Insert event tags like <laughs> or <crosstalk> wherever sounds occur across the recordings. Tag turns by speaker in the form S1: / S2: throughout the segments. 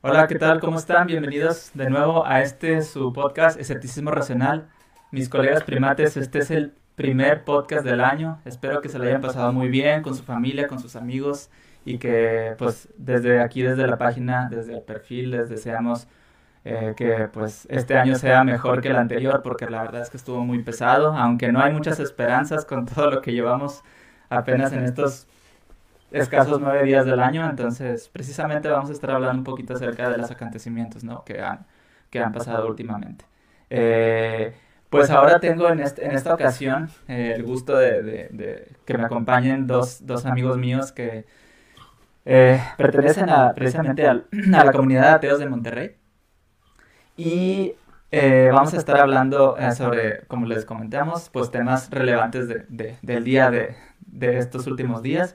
S1: Hola, ¿qué tal? ¿Cómo están? Bienvenidos de nuevo a este su podcast Escepticismo Racional. Mis colegas primates, este es el primer podcast del año. Espero que se lo hayan pasado muy bien con su familia, con sus amigos y que pues desde aquí, desde la página, desde el perfil, les deseamos eh, que pues este año sea mejor que el anterior porque la verdad es que estuvo muy pesado, aunque no hay muchas esperanzas con <laughs> todo lo que llevamos apenas en estos escasos nueve días del año, entonces precisamente vamos a estar hablando un poquito acerca de los acontecimientos ¿no? que, han, que han pasado últimamente. Eh, pues ahora tengo en, este, en esta ocasión eh, el gusto de, de, que me acompañen dos, dos amigos míos que eh, pertenecen a, precisamente a, <clears throat> a, la comunidad de ateos de Monterrey. Y vamos a estar hablando sobre, como les comentamos, pues temas relevantes del día de, de estos últimos días.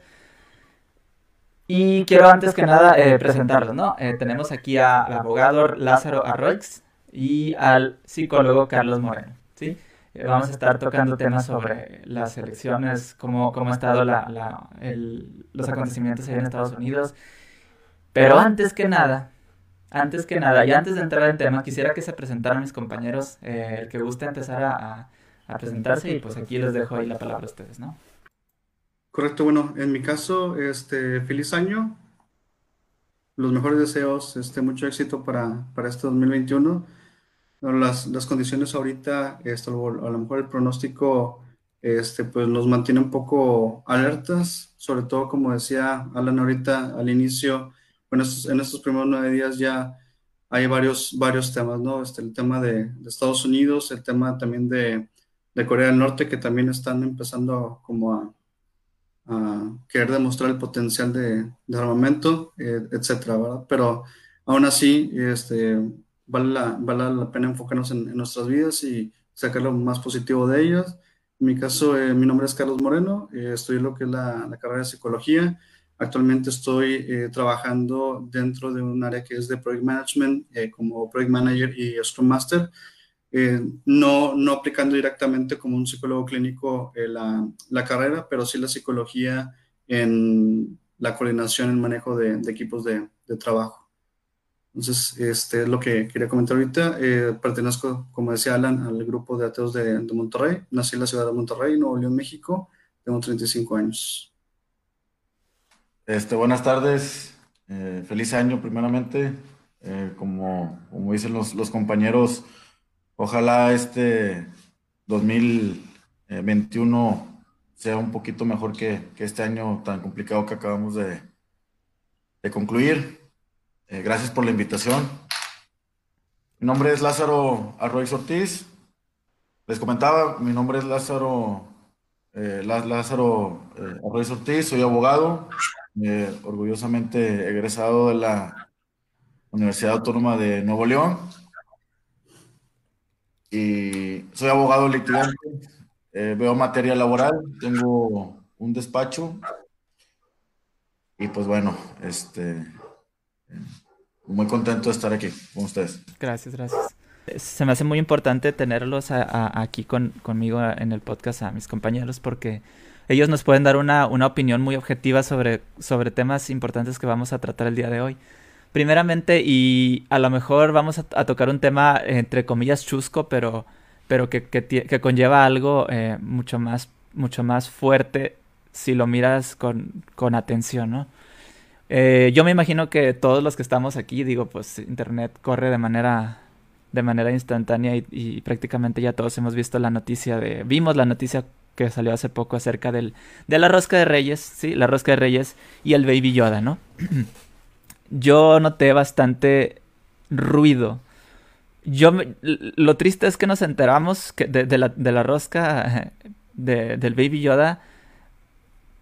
S1: Y quiero antes que nada eh, presentarlos, ¿no? Eh, tenemos aquí al abogado Lázaro Arroix y al psicólogo Carlos Moreno, ¿sí? Eh, vamos a estar tocando temas sobre las elecciones, cómo, cómo ha estado la, la, los acontecimientos ahí en Estados Unidos. Pero antes que nada, antes que nada, y antes de entrar en tema, quisiera que se presentaran mis compañeros, el que guste empezar a, a presentarse y pues aquí les dejo ahí la palabra a ustedes, ¿no?
S2: Correcto, bueno, en mi caso, este, feliz año, los mejores deseos, este, mucho éxito para, para este 2021. Las, las condiciones ahorita, esto, a lo mejor el pronóstico, este, pues nos mantiene un poco alertas, sobre todo como decía Alan ahorita al inicio, en estos, en estos primeros nueve días ya hay varios, varios temas, ¿no? Este, el tema de, de Estados Unidos, el tema también de, de Corea del Norte, que también están empezando como a a querer demostrar el potencial de, armamento, eh, etcétera, ¿verdad? Pero aún así, este, vale, la, vale la pena enfocarnos en, nuestras vidas y sacar lo más positivo de ellas. En mi caso, eh, mi nombre es Carlos Moreno, eh, estudio lo que es la, la, carrera de psicología. Actualmente estoy eh, trabajando dentro de un área que es de Project Management como Project Manager y Scrum Master. Eh, no, no aplicando directamente como un psicólogo clínico eh, la, la, carrera, pero sí la psicología en la coordinación, el manejo de, de equipos de, de, trabajo. Entonces, este es lo que quería comentar ahorita. Eh, pertenezco, como decía Alan, al grupo de ateos de, de, Monterrey. Nací en la ciudad de Monterrey, Nuevo León, México. Tengo 35 años.
S3: Este, buenas tardes. feliz año, primeramente. como, como dicen los, los compañeros, Ojalá este 2021 sea un poquito mejor que, este año tan complicado que acabamos de, concluir. Eh, gracias por la invitación. Mi nombre es Lázaro Arroyo Ortiz. Les comentaba, mi nombre es Lázaro, eh, Lázaro eh, Arroyo Ortiz, soy abogado, orgullosamente egresado de la Universidad Autónoma de Nuevo León y soy abogado litigante, eh, veo materia laboral, tengo un despacho y pues bueno, este, muy contento de estar aquí con ustedes.
S1: Gracias, gracias. Se me hace muy importante tenerlos aquí con, conmigo en el podcast a mis compañeros porque ellos nos pueden dar una, una opinión muy objetiva sobre, sobre temas importantes que vamos a tratar el día de hoy. Primeramente, y a lo mejor vamos a, tocar un tema entre comillas chusco, pero, pero que, que, conlleva algo eh, mucho, más, mucho más fuerte si lo miras con, con atención, ¿no? Eh, yo me imagino que todos los que estamos aquí, digo, pues Internet corre de manera, de manera instantánea y, y prácticamente ya todos hemos visto la noticia de, vimos la noticia que salió hace poco acerca del, de la rosca de reyes, sí, la rosca de reyes y el baby Yoda, ¿no? <clears throat> yo noté bastante ruido. Yo, lo triste es que nos enteramos de, la, rosca <laughs> del Baby Yoda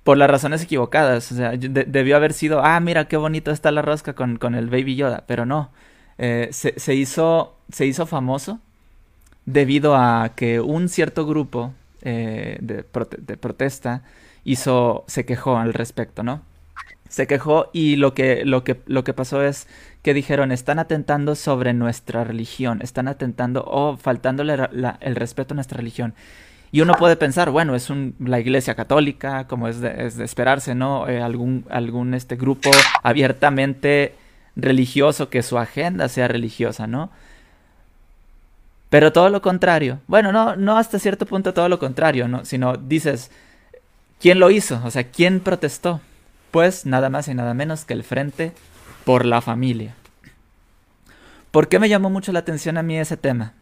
S1: por las razones equivocadas. O sea, debió haber sido, ah, mira qué bonito está la rosca con, el Baby Yoda, pero no. Eh, se, hizo, se hizo famoso debido a que un cierto grupo eh, de, de, protesta hizo, se quejó al respecto, ¿no? Se quejó y lo que, lo que, lo que pasó es que dijeron, están atentando sobre nuestra religión, están atentando o faltándole el respeto a nuestra religión. Y uno puede pensar, bueno, es un, la iglesia católica, como es de, esperarse, ¿no? Eh, algún algún este, grupo abiertamente religioso, que su agenda sea religiosa, ¿no? Pero todo lo contrario. Bueno, no, no hasta cierto punto todo lo contrario, ¿no? Sino dices, ¿quién lo hizo? O sea, ¿quién protestó? Pues nada más y nada menos que el Frente por la Familia. ¿Por qué me llamó mucho la atención a mí ese tema?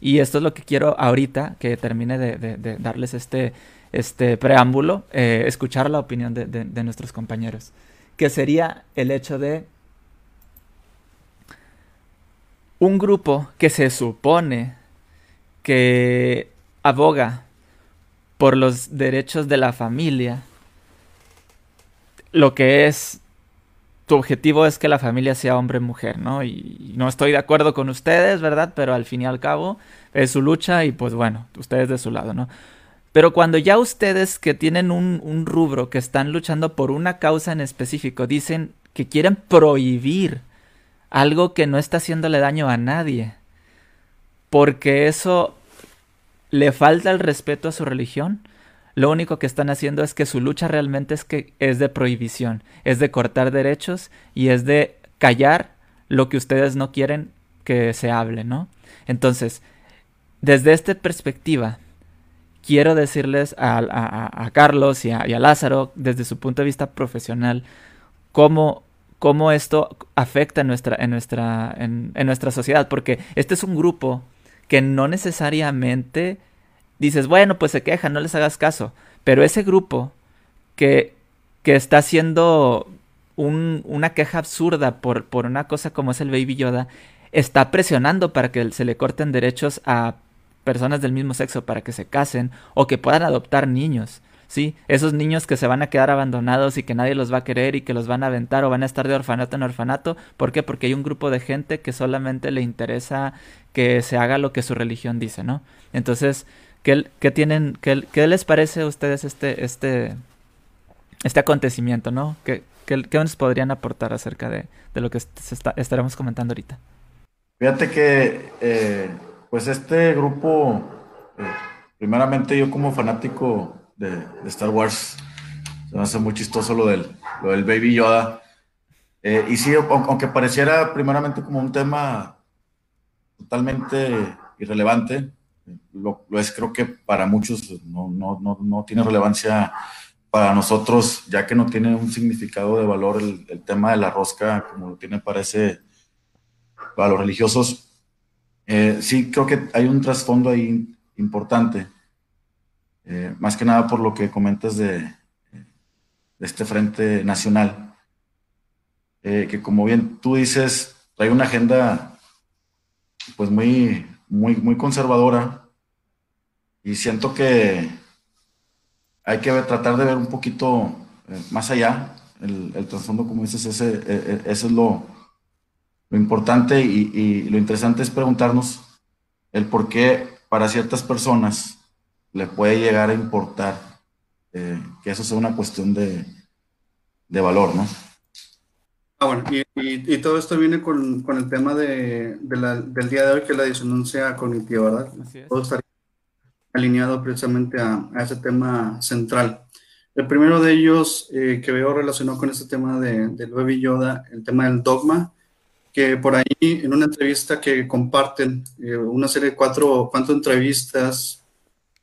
S1: Y esto es lo que quiero ahorita, que termine de, darles este, este preámbulo, eh, escuchar la opinión de nuestros compañeros. Que sería el hecho de un grupo que se supone que aboga por los derechos de la familia, lo que es tu objetivo es que la familia sea hombre-mujer, ¿no? Y no estoy de acuerdo con ustedes, ¿verdad? Pero al fin y al cabo es su lucha y pues bueno, ustedes de su lado, ¿no? Pero cuando ya ustedes que tienen un, rubro, que están luchando por una causa en específico, dicen que quieren prohibir algo que no está haciéndole daño a nadie. Porque eso le falta el respeto a su religión. Lo único que están haciendo es que su lucha realmente es que es de prohibición, es de cortar derechos y es de callar lo que ustedes no quieren que se hable, ¿no? Entonces, desde esta perspectiva, quiero decirles a, Carlos y a, Lázaro, desde su punto de vista profesional, cómo cómo esto afecta en nuestra, en nuestra, en, nuestra sociedad, porque este es un grupo que no necesariamente dices, bueno, pues se quejan, no les hagas caso, pero ese grupo que, que está haciendo una queja absurda por, por una cosa como es el Baby Yoda, está presionando para que se le corten derechos a personas del mismo sexo para que se casen o que puedan adoptar niños. ¿sí? Esos niños que se van a quedar abandonados y que nadie los va a querer y que los van a aventar o van a estar de orfanato en orfanato. ¿Por qué? Porque hay un grupo de gente que solamente le interesa que se haga lo que su religión dice, ¿no? Entonces, ¿qué, qué tienen, qué, qué, les parece a ustedes este, este, este acontecimiento, ¿no? ¿Qué, qué, nos podrían aportar acerca de, de lo que estaremos comentando ahorita?
S3: Fíjate que, eh, pues este grupo, eh, primeramente yo como fanático de, Star Wars. Se me hace muy chistoso lo del, lo del Baby Yoda. Eh, y sí, aunque pareciera primeramente como un tema totalmente irrelevante, lo, es creo que para muchos no, no, no, no, tiene relevancia para nosotros, ya que no tiene un significado de valor el, tema de la rosca como lo tiene para, ese, para los religiosos. Eh, sí, creo que hay un trasfondo ahí importante eh, más que nada por lo que comentas de, de este Frente Nacional, eh, que como bien tú dices, trae una agenda pues muy, muy, muy conservadora y siento que hay que tratar de ver un poquito eh, más allá, el, trasfondo, como dices, ese, ese es lo, lo importante y, y, lo interesante es preguntarnos el por qué para ciertas personas le puede llegar a importar eh, que eso sea una cuestión de, de valor, ¿no?
S2: Ah, bueno, y, y, todo esto viene con, con el tema de, de la, del día de hoy, que es la disonancia cognitiva, ¿verdad? Todo estaría alineado precisamente a, a, ese tema central. El primero de ellos eh, que veo relacionado con este tema de, del Baby Yoda, el tema del dogma, que por ahí en una entrevista que comparten, eh, una serie de cuatro, cuatro entrevistas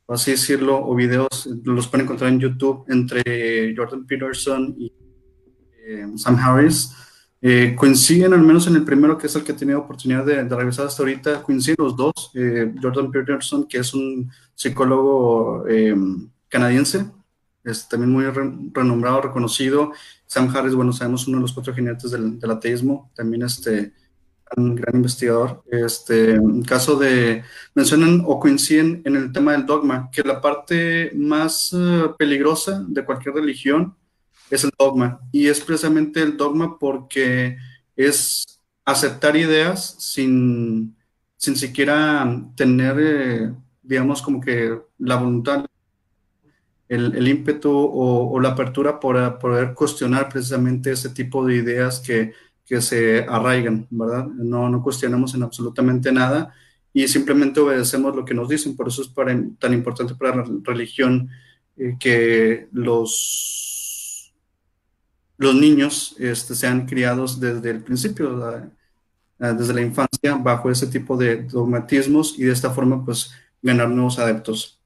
S2: así decirlo, o videos, los pueden encontrar en YouTube entre Jordan Peterson y eh, Sam Harris. Eh, coinciden, al menos en el primero, que es el que he tenido oportunidad de, revisar hasta ahorita, coinciden los dos. Eh, Jordan Peterson, que es un psicólogo canadiense, es también muy renombrado, reconocido. Sam Harris, bueno, sabemos uno de los cuatro jinetes del, ateísmo, también este, un gran investigador. Este, caso de, mencionan o coinciden en el tema del dogma, que la parte más eh, peligrosa de cualquier religión es el dogma. Y es precisamente el dogma porque es aceptar ideas sin, sin siquiera tener, eh, digamos, como que la voluntad, el, el ímpetu o, la apertura para poder cuestionar precisamente ese tipo de ideas que que se arraigan, ¿verdad? No, no cuestionamos en absolutamente nada y simplemente obedecemos lo que nos dicen. Por eso es tan importante para la religión eh, que los, los niños este, sean criados desde el principio, desde la infancia, bajo ese tipo de dogmatismos y de esta forma, pues, ganar nuevos adeptos.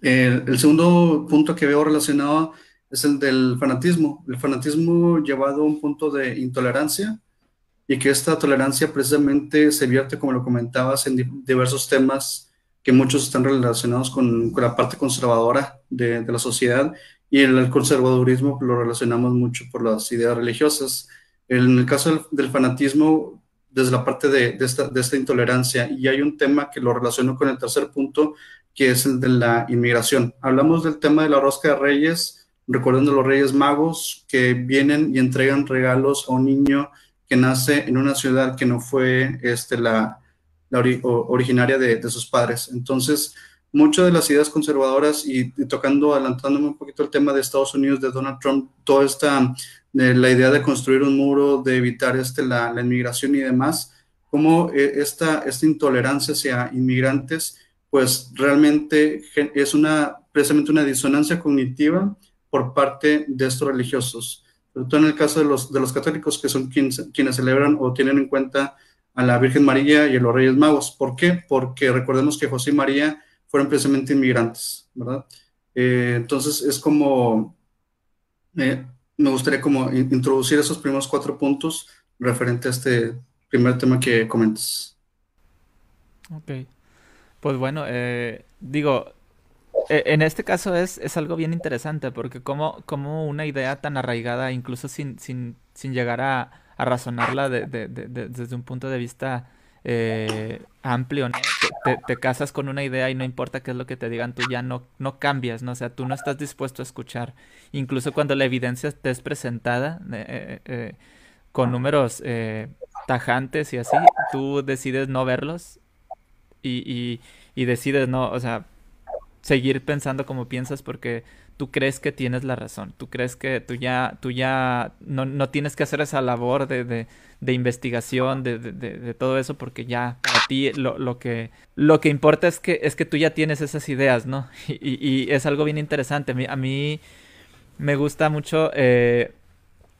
S2: el segundo punto que veo relacionado es el del fanatismo. El fanatismo llevado a un punto de intolerancia y que esta tolerancia precisamente se vierte, como lo comentabas, en diversos temas que muchos están relacionados con, con la parte conservadora de, de, la sociedad y el, conservadurismo lo relacionamos mucho por las ideas religiosas. En el caso del, fanatismo, desde la parte de, de, esta, de esta intolerancia, y hay un tema que lo relaciono con el tercer punto, que es el de la inmigración. Hablamos del tema de la rosca de reyes, recordando los Reyes Magos que vienen y entregan regalos a un niño que nace en una ciudad que no fue este, la, la originaria de, de, sus padres. Entonces, muchas de las ideas conservadoras y, tocando, adelantándome un poquito el tema de Estados Unidos, de Donald Trump, toda esta, la idea de construir un muro, de evitar este, la, la inmigración y demás, como eh, esta, esta intolerancia hacia inmigrantes, pues realmente es una, precisamente una disonancia cognitiva por parte de estos religiosos. Sobre todo en el caso de los, de los católicos, que son quienes, celebran o tienen en cuenta a la Virgen María y a los Reyes Magos. ¿Por qué? Porque recordemos que José María fueron precisamente inmigrantes, ¿verdad? Eh, entonces es como, eh, me gustaría como introducir esos primeros cuatro puntos referente a este primer tema que comentas.
S1: Ok, pues bueno, eh, digo, e, en este caso es, es algo bien interesante porque como, como una idea tan arraigada, incluso sin, sin, sin llegar a, razonarla de, de, de, desde un punto de vista eh, amplio, ¿no? te, te, casas con una idea y no importa qué es lo que te digan, tú ya no, no cambias, ¿no? O sea, tú no estás dispuesto a escuchar. Incluso cuando la evidencia te es presentada eh, eh, con números tajantes y así, tú decides no verlos y, y, y decides no, o sea, seguir pensando como piensas porque tú crees que tienes la razón, tú crees que tú ya, tú ya no, no tienes que hacer esa labor de, de, de investigación, de, de, todo eso, porque ya para ti lo, lo, que, lo que importa es que, es que tú ya tienes esas ideas, ¿no? <laughs> Y, y es algo bien interesante. A mí, me gusta mucho eh,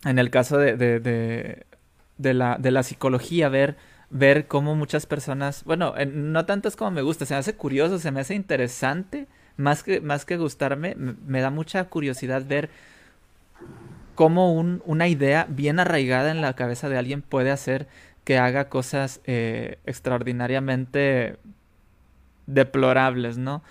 S1: en el caso de, de, la, de la psicología ver ver cómo muchas personas, bueno, no tanto es como me gusta, se me hace curioso, se me hace interesante, más que, más que gustarme, me da mucha curiosidad ver cómo un, una idea bien arraigada en la cabeza de alguien puede hacer que haga cosas eh, extraordinariamente deplorables, ¿no?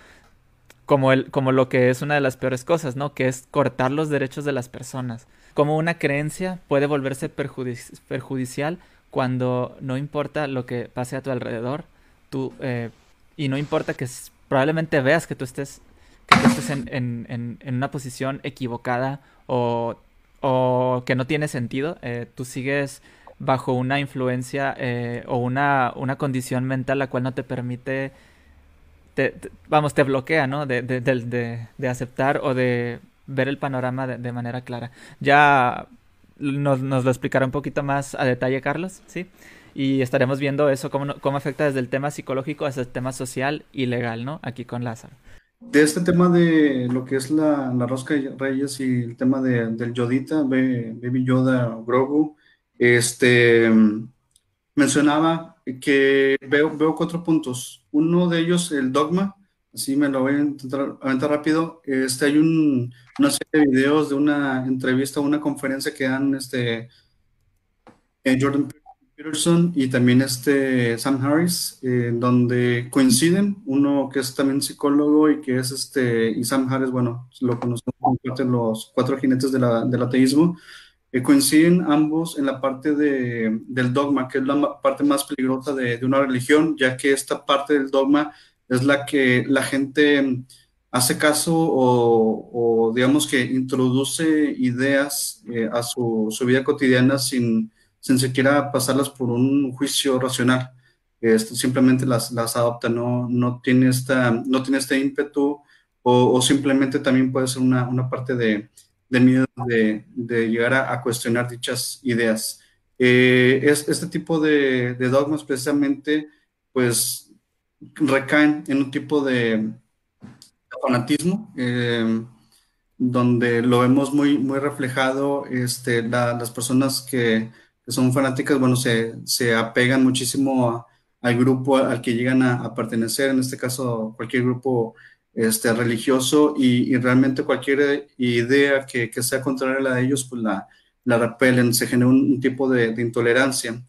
S1: Como, el, como lo que es una de las peores cosas, ¿no? Que es cortar los derechos de las personas. Como una creencia puede volverse perjudici perjudicial cuando no importa lo que pase a tu alrededor, tú, eh, y no importa que probablemente veas que tú estés, que tú estés en, en, en, una posición equivocada o, o, que no tiene sentido, eh, tú sigues bajo una influencia eh, o una, una condición mental la cual no te permite, te, vamos, te bloquea, ¿no? De, de, de, de, aceptar o de ver el panorama de, manera clara. Ya nos, nos, lo explicará un poquito más a detalle Carlos, ¿sí? Y estaremos viendo eso, cómo, cómo afecta desde el tema psicológico hasta el tema social y legal, ¿no? Aquí con Lázaro.
S2: De este tema de lo que es la, la rosca de reyes y el tema de, del Yodita, Baby Yoda Grogu, este, mencionaba que veo, veo cuatro puntos. Uno de ellos, el dogma, así me lo voy a intentar aventar rápido. Este, hay un, una serie de videos de una entrevista, una conferencia que dan este, Jordan Peterson y también este Sam Harris, eh, donde coinciden, uno que es también psicólogo y que es este, y Sam Harris, bueno, lo conocemos como los cuatro jinetes de la, del ateísmo, eh, coinciden ambos en la parte de, del dogma, que es la parte más peligrosa de, de una religión, ya que esta parte del dogma es la que la gente hace caso o, o digamos que introduce ideas eh, a su, su, vida cotidiana sin, sin siquiera pasarlas por un juicio racional. Este, simplemente las, las adopta, no, no, tiene esta, no tiene este ímpetu o, simplemente también puede ser una, una parte de, de miedo de, de, llegar a, cuestionar dichas ideas. Eh, es, este tipo de, dogmas precisamente pues recaen en un tipo de fanatismo. Eh, donde lo vemos muy, muy reflejado, este, las personas que, son fanáticas, bueno, se, se apegan muchísimo al grupo al que llegan a, pertenecer, en este caso cualquier grupo este, religioso, y, realmente cualquier idea que, que, sea contraria a la de ellos, pues la, la repelen, se genera un, tipo de, de intolerancia.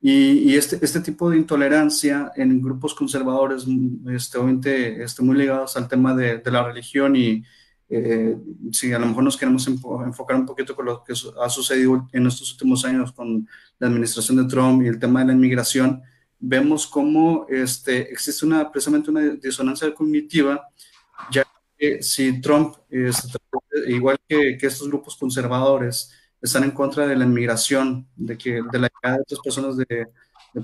S2: Y, este, este tipo de intolerancia en grupos conservadores, este, obviamente este, muy ligados al tema de, de la religión y eh, si a lo mejor nos queremos enfocar un poquito con lo que ha sucedido en estos últimos años con la administración de Trump y el tema de la inmigración, vemos cómo este, existe una, precisamente una disonancia cognitiva, ya que si Trump, igual que, que estos grupos conservadores, están en contra de la inmigración, de, que, de la llegada de otras personas de,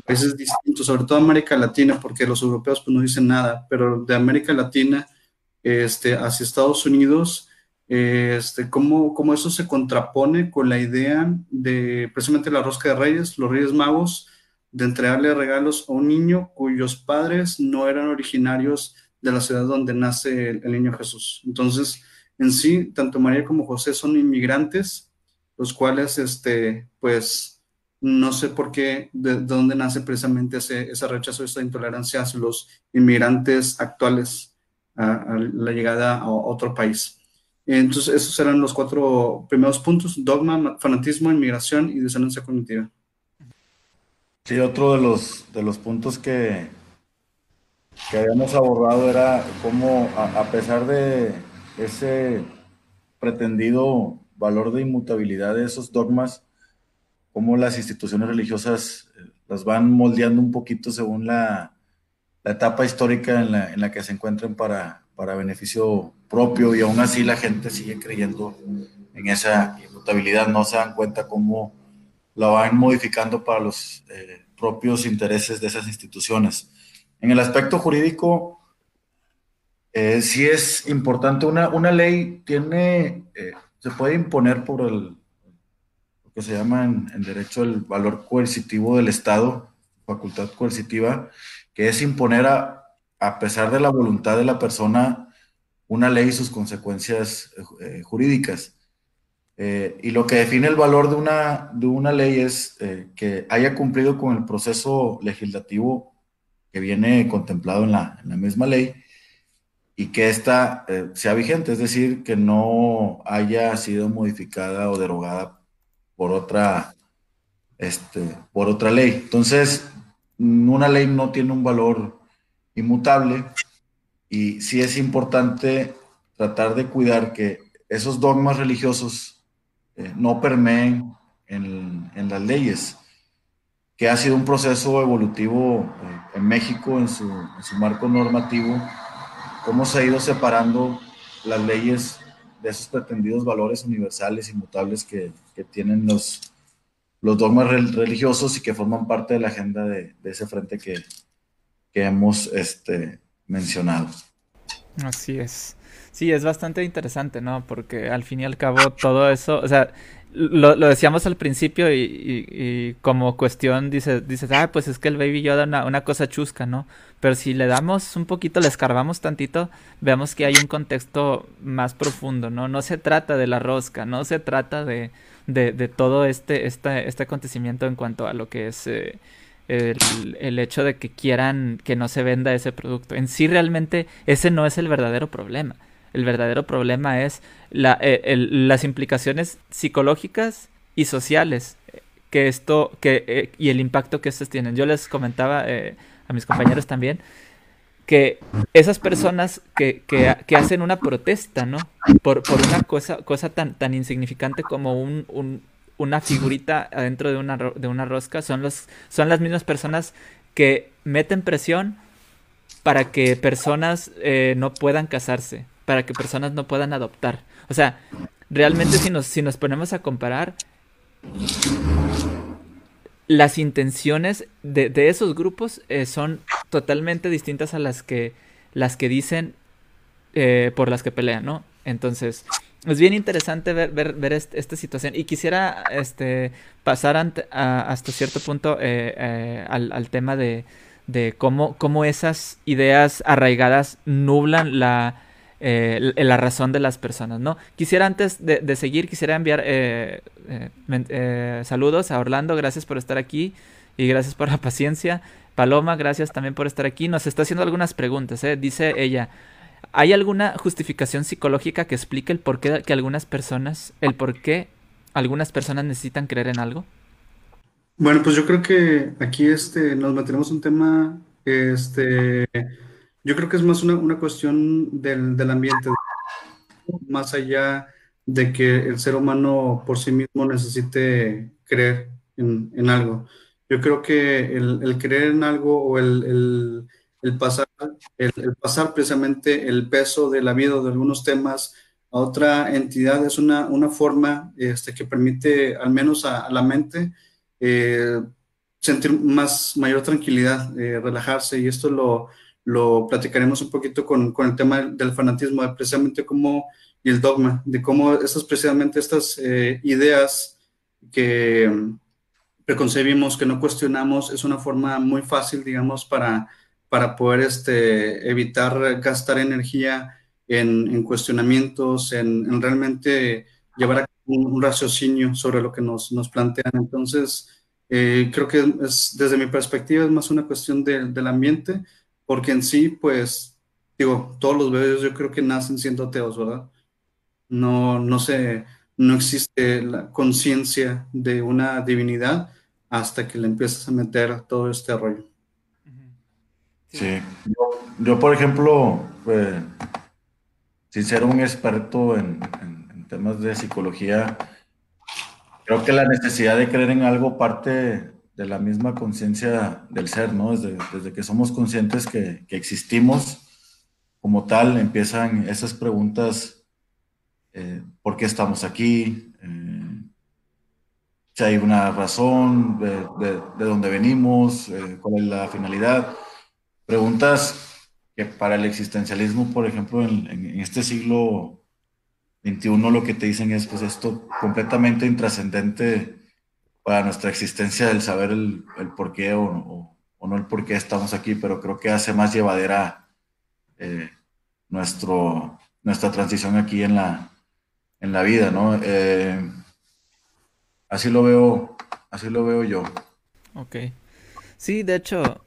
S2: países distintos, sobre todo América Latina, porque los europeos pues, no dicen nada, pero de América Latina este, hacia Estados Unidos, este, cómo, cómo eso se contrapone con la idea de precisamente la rosca de reyes, los reyes magos, de entregarle regalos a un niño cuyos padres no eran originarios de la ciudad donde nace el, niño Jesús. Entonces, en sí, tanto María como José son inmigrantes los cuales, este, pues, no sé por qué, de, dónde nace precisamente ese, ese, rechazo, esa intolerancia hacia los inmigrantes actuales a, la llegada a otro país. Entonces, esos eran los cuatro primeros puntos, dogma, fanatismo, inmigración y disonancia cognitiva.
S3: Sí, otro de los, de los puntos que, que habíamos abordado era cómo, a pesar de ese pretendido valor de inmutabilidad de esos dogmas, cómo las instituciones religiosas eh, las van moldeando un poquito según la, etapa histórica en la, en la, que se encuentren para, para beneficio propio y aún así la gente sigue creyendo en esa inmutabilidad, no se dan cuenta cómo la van modificando para los eh, propios intereses de esas instituciones. En el aspecto jurídico, eh, sí es importante, una, una ley tiene se puede imponer por el, lo que se llama en, derecho el valor coercitivo del Estado, facultad coercitiva, que es imponer a, a pesar de la voluntad de la persona una ley y sus consecuencias eh, jurídicas. Eh, y lo que define el valor de una, de una ley es eh, que haya cumplido con el proceso legislativo que viene contemplado en la, en la misma ley y que ésta eh, sea vigente, es decir, que no haya sido modificada o derogada por otra, este, por otra ley. Entonces, una ley no tiene un valor inmutable y sí es importante tratar de cuidar que esos dogmas religiosos eh, no permeen en, las leyes, que ha sido un proceso evolutivo eh, en México en su, marco normativo cómo se ha ido separando las leyes de esos pretendidos valores universales, inmutables que tienen los, los dogmas religiosos y que forman parte de la agenda de, ese frente que, que hemos este, mencionado.
S1: Así es. Sí, es bastante interesante, ¿no? Porque al fin y al cabo todo eso, o sea, lo, lo decíamos al principio y, y, como cuestión dices, dices, ah, pues es que el Baby Yoda una, una cosa chusca, ¿no? Pero si le damos un poquito, le escarbamos tantito, veamos que hay un contexto más profundo, ¿no? No se trata de la rosca, no se trata de, de, de todo este, este, este acontecimiento en cuanto a lo que es eh, el, el hecho de que quieran que no se venda ese producto. En sí realmente ese no es el verdadero problema el verdadero problema es la, eh, las implicaciones psicológicas y sociales que esto que, eh, y el impacto que estos tienen. Yo les comentaba eh, a mis compañeros también que esas personas que, que, hacen una protesta, ¿no? Por, por una cosa, cosa tan, tan insignificante como un, un, una figurita adentro de una, de una rosca, son, los, son las mismas personas que meten presión para que personas no puedan casarse, para que personas no puedan adoptar. O sea, realmente si nos, si nos ponemos a comparar, las intenciones de, esos grupos eh, son totalmente distintas a las que, las que dicen eh, por las que pelean, ¿no? Entonces, es bien interesante ver, ver, esta situación y quisiera este, pasar hasta cierto punto eh, al, al, tema de, de cómo, cómo esas ideas arraigadas nublan la eh, la razón de las personas, ¿no? Quisiera antes de, seguir, quisiera enviar eh, eh, saludos a Orlando, gracias por estar aquí y gracias por la <laughs> paciencia. Paloma, gracias también por estar aquí. Nos está haciendo algunas preguntas, dice ella. ¿Hay alguna justificación psicológica que explique el por qué que algunas personas, el por qué algunas personas necesitan creer en algo?
S2: Bueno, pues yo creo que aquí este, nos mantenemos un tema, este, yo creo que es más una, cuestión del, ambiente, más allá de que el ser humano por sí mismo necesite creer en, algo. Yo creo que el, creer en algo o el, pasar, el, pasar precisamente el peso de la vida o de algunos temas a otra entidad es una, una forma este, que permite al menos a la mente eh, sentir más, mayor tranquilidad, eh, relajarse, y esto lo, lo platicaremos un poquito con, con, el tema del fanatismo, precisamente como y el dogma, de cómo estas, precisamente estas eh, ideas que preconcebimos, que no cuestionamos, es una forma muy fácil, digamos, para, para poder este, evitar gastar energía en, en cuestionamientos, en, en realmente llevar a un, raciocinio sobre lo que nos, nos plantean. Entonces, eh, creo que es, desde mi perspectiva es más una cuestión del ambiente, porque en sí, pues, digo, todos los bebés yo creo que nacen siendo ateos, ¿verdad? No, no sé, no existe la conciencia de una divinidad hasta que le empiezas a meter todo este rollo.
S3: Sí, yo, por ejemplo, pues, sin ser un experto en temas de psicología, creo que la necesidad de creer en algo parte de la misma conciencia del ser, ¿no? Desde, desde, que somos conscientes que, que, existimos como tal, empiezan esas preguntas, eh, ¿por qué estamos aquí? Eh, si hay una razón, de, de, dónde venimos, eh, cuál es la finalidad. Preguntas que para el existencialismo, por ejemplo, en, en este siglo 21 lo que te dicen es pues esto completamente intrascendente para nuestra existencia el saber el, el por qué o, no el por qué estamos aquí, pero creo que hace más llevadera eh, nuestro, nuestra transición aquí en la, en la vida, ¿no? Eh, así lo veo, así lo veo yo.
S1: Ok. Sí, de hecho,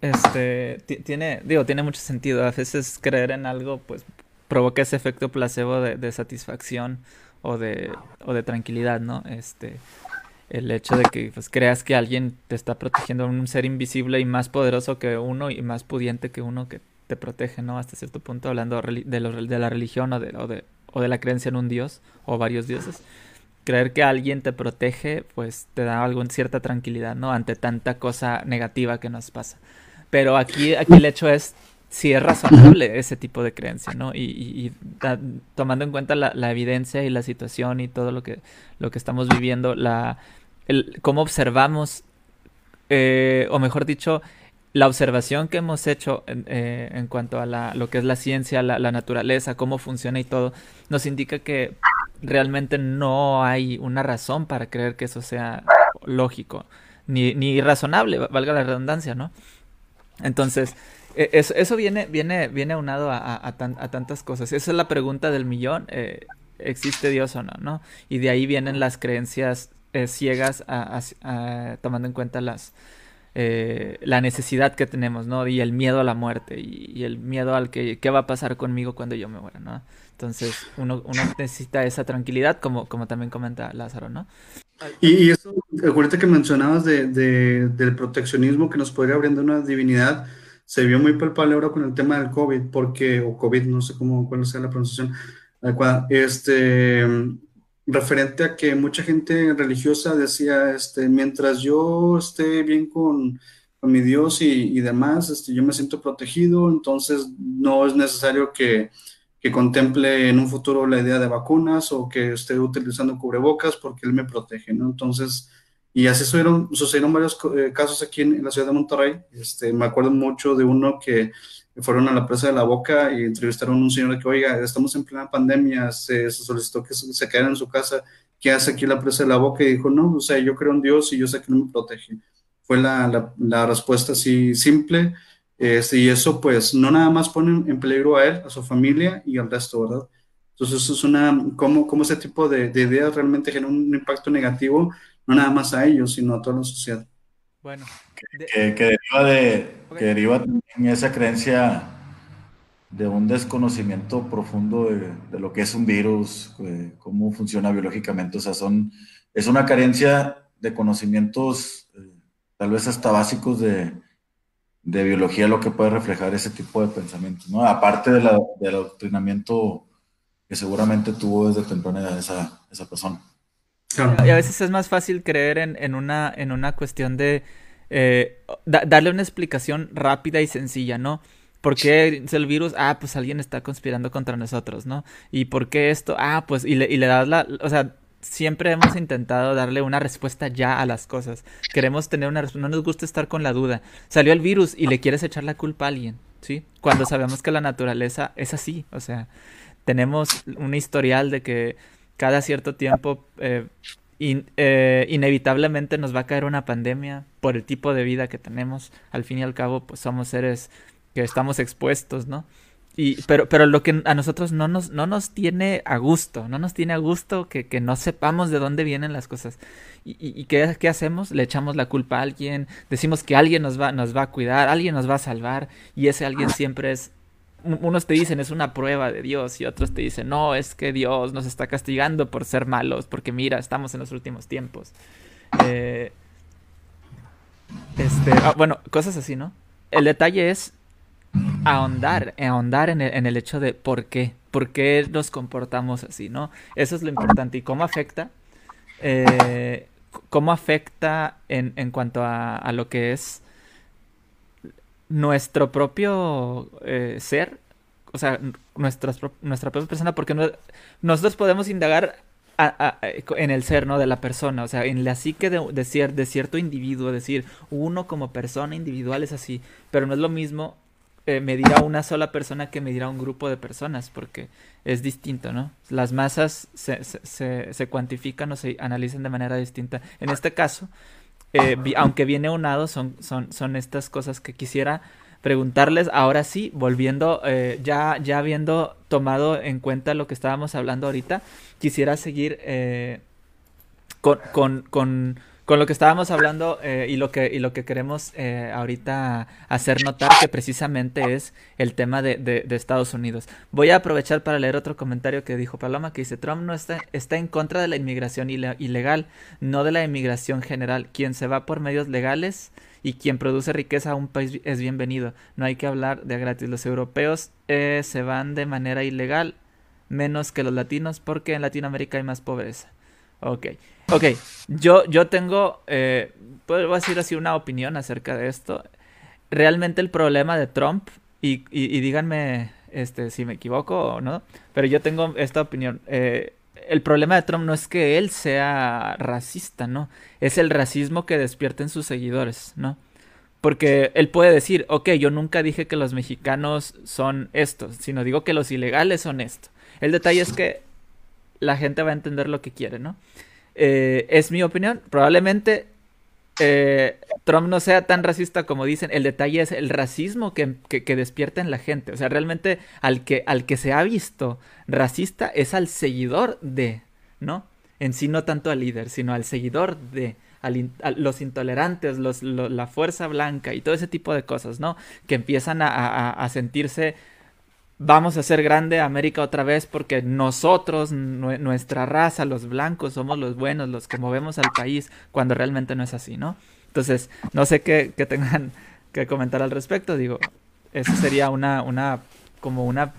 S1: este, tiene, digo, tiene mucho sentido. A veces creer en algo, pues provoca ese efecto placebo de, satisfacción o de, o de tranquilidad, ¿no? Este, el hecho de que pues, creas que alguien te está protegiendo, un ser invisible y más poderoso que uno y más pudiente que uno que te protege, ¿no? Hasta cierto punto, hablando de, de la religión o de, o, de, o de la creencia en un dios o varios dioses. Creer que alguien te protege, pues te da algo en cierta tranquilidad, ¿no? Ante tanta cosa negativa que nos pasa. Pero aquí, aquí el hecho es si es razonable ese tipo de creencia, ¿no? Y, tomando en cuenta la, evidencia y la situación y todo lo que, lo que estamos viviendo, la, el, cómo observamos, eh, o mejor dicho, la observación que hemos hecho en, eh, en cuanto a la, lo que es la ciencia, la, la, naturaleza, cómo funciona y todo, nos indica que realmente no hay una razón para creer que eso sea lógico, ni, ni razonable, valga la redundancia, ¿no? Entonces, e, eso, viene, viene, viene aunado a, a, tantas cosas. Esa es la pregunta del millón. Eh, ¿Existe Dios o no? ¿no? Y de ahí vienen las creencias eh, ciegas tomando en cuenta las, eh, la necesidad que tenemos, ¿no? Y el miedo a la muerte y, el miedo al que qué va a pasar conmigo cuando yo me muera, ¿no? Entonces uno, uno necesita esa tranquilidad, como, como también comenta Lázaro, ¿no?
S2: Y, eso, ahorita que mencionabas de, del proteccionismo que nos podría abriendo una divinidad, se vio muy palpable ahora con el tema del COVID, porque, o COVID, no sé cómo, cuál sea la pronunciación adecuada, este, referente a que mucha gente religiosa decía, este, mientras yo esté bien con, mi Dios y, y, demás, este, yo me siento protegido, entonces no es necesario que, que contemple en un futuro la idea de vacunas o que esté utilizando cubrebocas porque Él me protege, ¿no? Entonces, y así sucedieron, sucedieron varios eh, casos aquí en, la ciudad de Monterrey. Este, me acuerdo mucho de uno que fueron a la presa de la boca y entrevistaron a un señor que, oiga, estamos en plena pandemia, se, solicitó que se, quedara en su casa, ¿qué hace aquí la presa de la boca? Y dijo, no, o sea, yo creo en Dios y yo sé que no me protege. Fue la, la, la respuesta así simple, Este, y eso pues no nada más pone en peligro a él, a su familia y al resto, ¿verdad? Entonces eso es una, cómo, cómo ese tipo de, de ideas realmente generan un impacto negativo, no nada más a ellos, sino a toda la sociedad.
S1: Bueno.
S3: Que, que, deriva de, que deriva también esa creencia de un desconocimiento profundo de, de, lo que es un virus, cómo funciona biológicamente. O sea, son, es una carencia de conocimientos, eh, tal vez hasta básicos de, de, biología, lo que puede reflejar ese tipo de pensamientos, ¿no? Aparte de la, del adoctrinamiento que seguramente tuvo desde temprana edad esa, esa persona.
S1: Y a veces es más fácil creer en, en, una, en una cuestión de eh, darle una explicación rápida y sencilla, ¿no? ¿Por qué el virus? Ah, pues alguien está conspirando contra nosotros, ¿no? ¿Y por qué esto? Ah, pues, y le, y le das la, o sea, siempre hemos intentado darle una respuesta ya a las cosas. Queremos tener una respuesta, no nos gusta estar con la duda. Salió el virus y le quieres echar la culpa a alguien, ¿sí? Cuando sabemos que la naturaleza es así, o sea, tenemos un historial de que cada cierto tiempo eh, eh, inevitablemente nos va a caer una pandemia por el tipo de vida que tenemos. Al fin y al cabo, pues somos seres que estamos expuestos, ¿no? Y, pero, pero lo que a nosotros no nos, no nos tiene a gusto, no nos tiene a gusto que, que no sepamos de dónde vienen las cosas. ¿Y, y, qué, qué, hacemos? Le echamos la culpa a alguien, decimos que alguien nos va, nos va a cuidar, alguien nos va a salvar, y ese alguien siempre es unos te dicen es una prueba de Dios y otros te dicen no, es que Dios nos está castigando por ser malos, porque mira, estamos en los últimos tiempos. Eh, este, ah, bueno, cosas así, ¿no? El detalle es ahondar, ahondar en el, en el, hecho de por qué, por qué nos comportamos así, ¿no? Eso es lo importante. ¿Y cómo afecta? Eh, ¿Cómo afecta en, en cuanto a, a lo que es nuestro propio eh, ser, o sea, nuestra, nuestra propia persona, porque nosotros podemos indagar en el ser, ¿no? De la persona, o sea, en la psique de, de, de, cierto individuo, decir, uno como persona individual es así, pero no es lo mismo eh, medir a una sola persona que medir a un grupo de personas, porque es distinto, ¿no? Las masas se, se, se cuantifican o se analizan de manera distinta. En este caso, eh, aunque viene unado, son, son, son estas cosas que quisiera preguntarles ahora sí, volviendo, eh, ya, ya habiendo tomado en cuenta lo que estábamos hablando ahorita, quisiera seguir eh, con, con, con con lo que estábamos hablando eh, y, lo que, y lo que queremos eh, ahorita hacer notar que precisamente es el tema de, de, Estados Unidos. Voy a aprovechar para leer otro comentario que dijo Paloma, que dice, Trump no está, está en contra de la inmigración ilegal, no de la inmigración general. Quien se va por medios legales y quien produce riqueza a un país es bienvenido. No hay que hablar de gratis. Los europeos eh, se van de manera ilegal, menos que los latinos, porque en Latinoamérica hay más pobreza. Ok. Ok, yo, yo tengo, eh, puedo decir así una opinión acerca de esto. Realmente el problema de Trump, y, y, díganme este, si me equivoco o no, pero yo tengo esta opinión. Eh, el problema de Trump no es que él sea racista, ¿no? Es el racismo que despierta en sus seguidores, ¿no? Porque él puede decir, ok, yo nunca dije que los mexicanos son estos, sino digo que los ilegales son esto. El detalle es que la gente va a entender lo que quiere, ¿no? Eh, es mi opinión. Probablemente eh, Trump no sea tan racista como dicen. El detalle es el racismo que, que, despierta en la gente. O sea, realmente al que, al que se ha visto racista es al seguidor de, ¿no? En sí no tanto al líder, sino al seguidor de. los intolerantes, la fuerza blanca y todo ese tipo de cosas, ¿no? Que empiezan a sentirse vamos a ser grande América otra vez porque nosotros, nuestra raza, los blancos, somos los buenos, los que movemos al país, cuando realmente no es así, ¿no? Entonces, no sé qué, tengan que comentar al respecto, digo, eso sería una, una, como una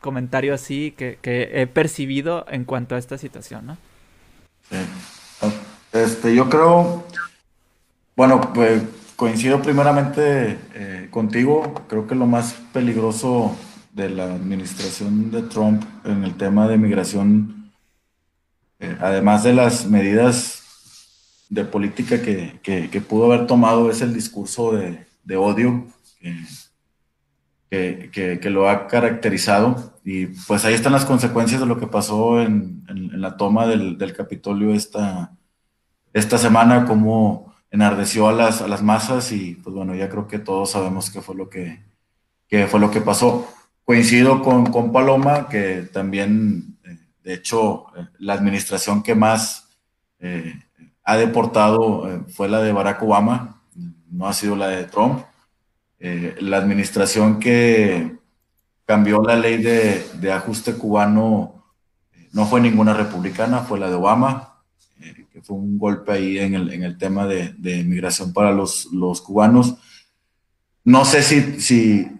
S1: comentario así que, he percibido en cuanto a esta situación, ¿no?
S3: Sí. Este, yo creo, bueno, pues coincido primeramente eh, contigo, creo que lo más peligroso de la administración de Trump en el tema de migración, eh, además de las medidas de política que, que, pudo haber tomado, es el discurso de, de odio que, que, lo ha caracterizado. Y pues ahí están las consecuencias de lo que pasó en, en, la toma del, del Capitolio esta, esta semana, como enardeció a las, a las masas y pues bueno, ya creo que todos sabemos qué fue lo que, fue lo que pasó. Coincido con, con Paloma, que también, eh, de hecho, eh, la administración que más eh, ha deportado fue la de Barack Obama, no ha sido la de Trump. la administración que cambió la ley de, de ajuste cubano no fue ninguna republicana, fue la de Obama que fue un golpe ahí en el, en el tema de, de, migración para los, los cubanos. No sé si, si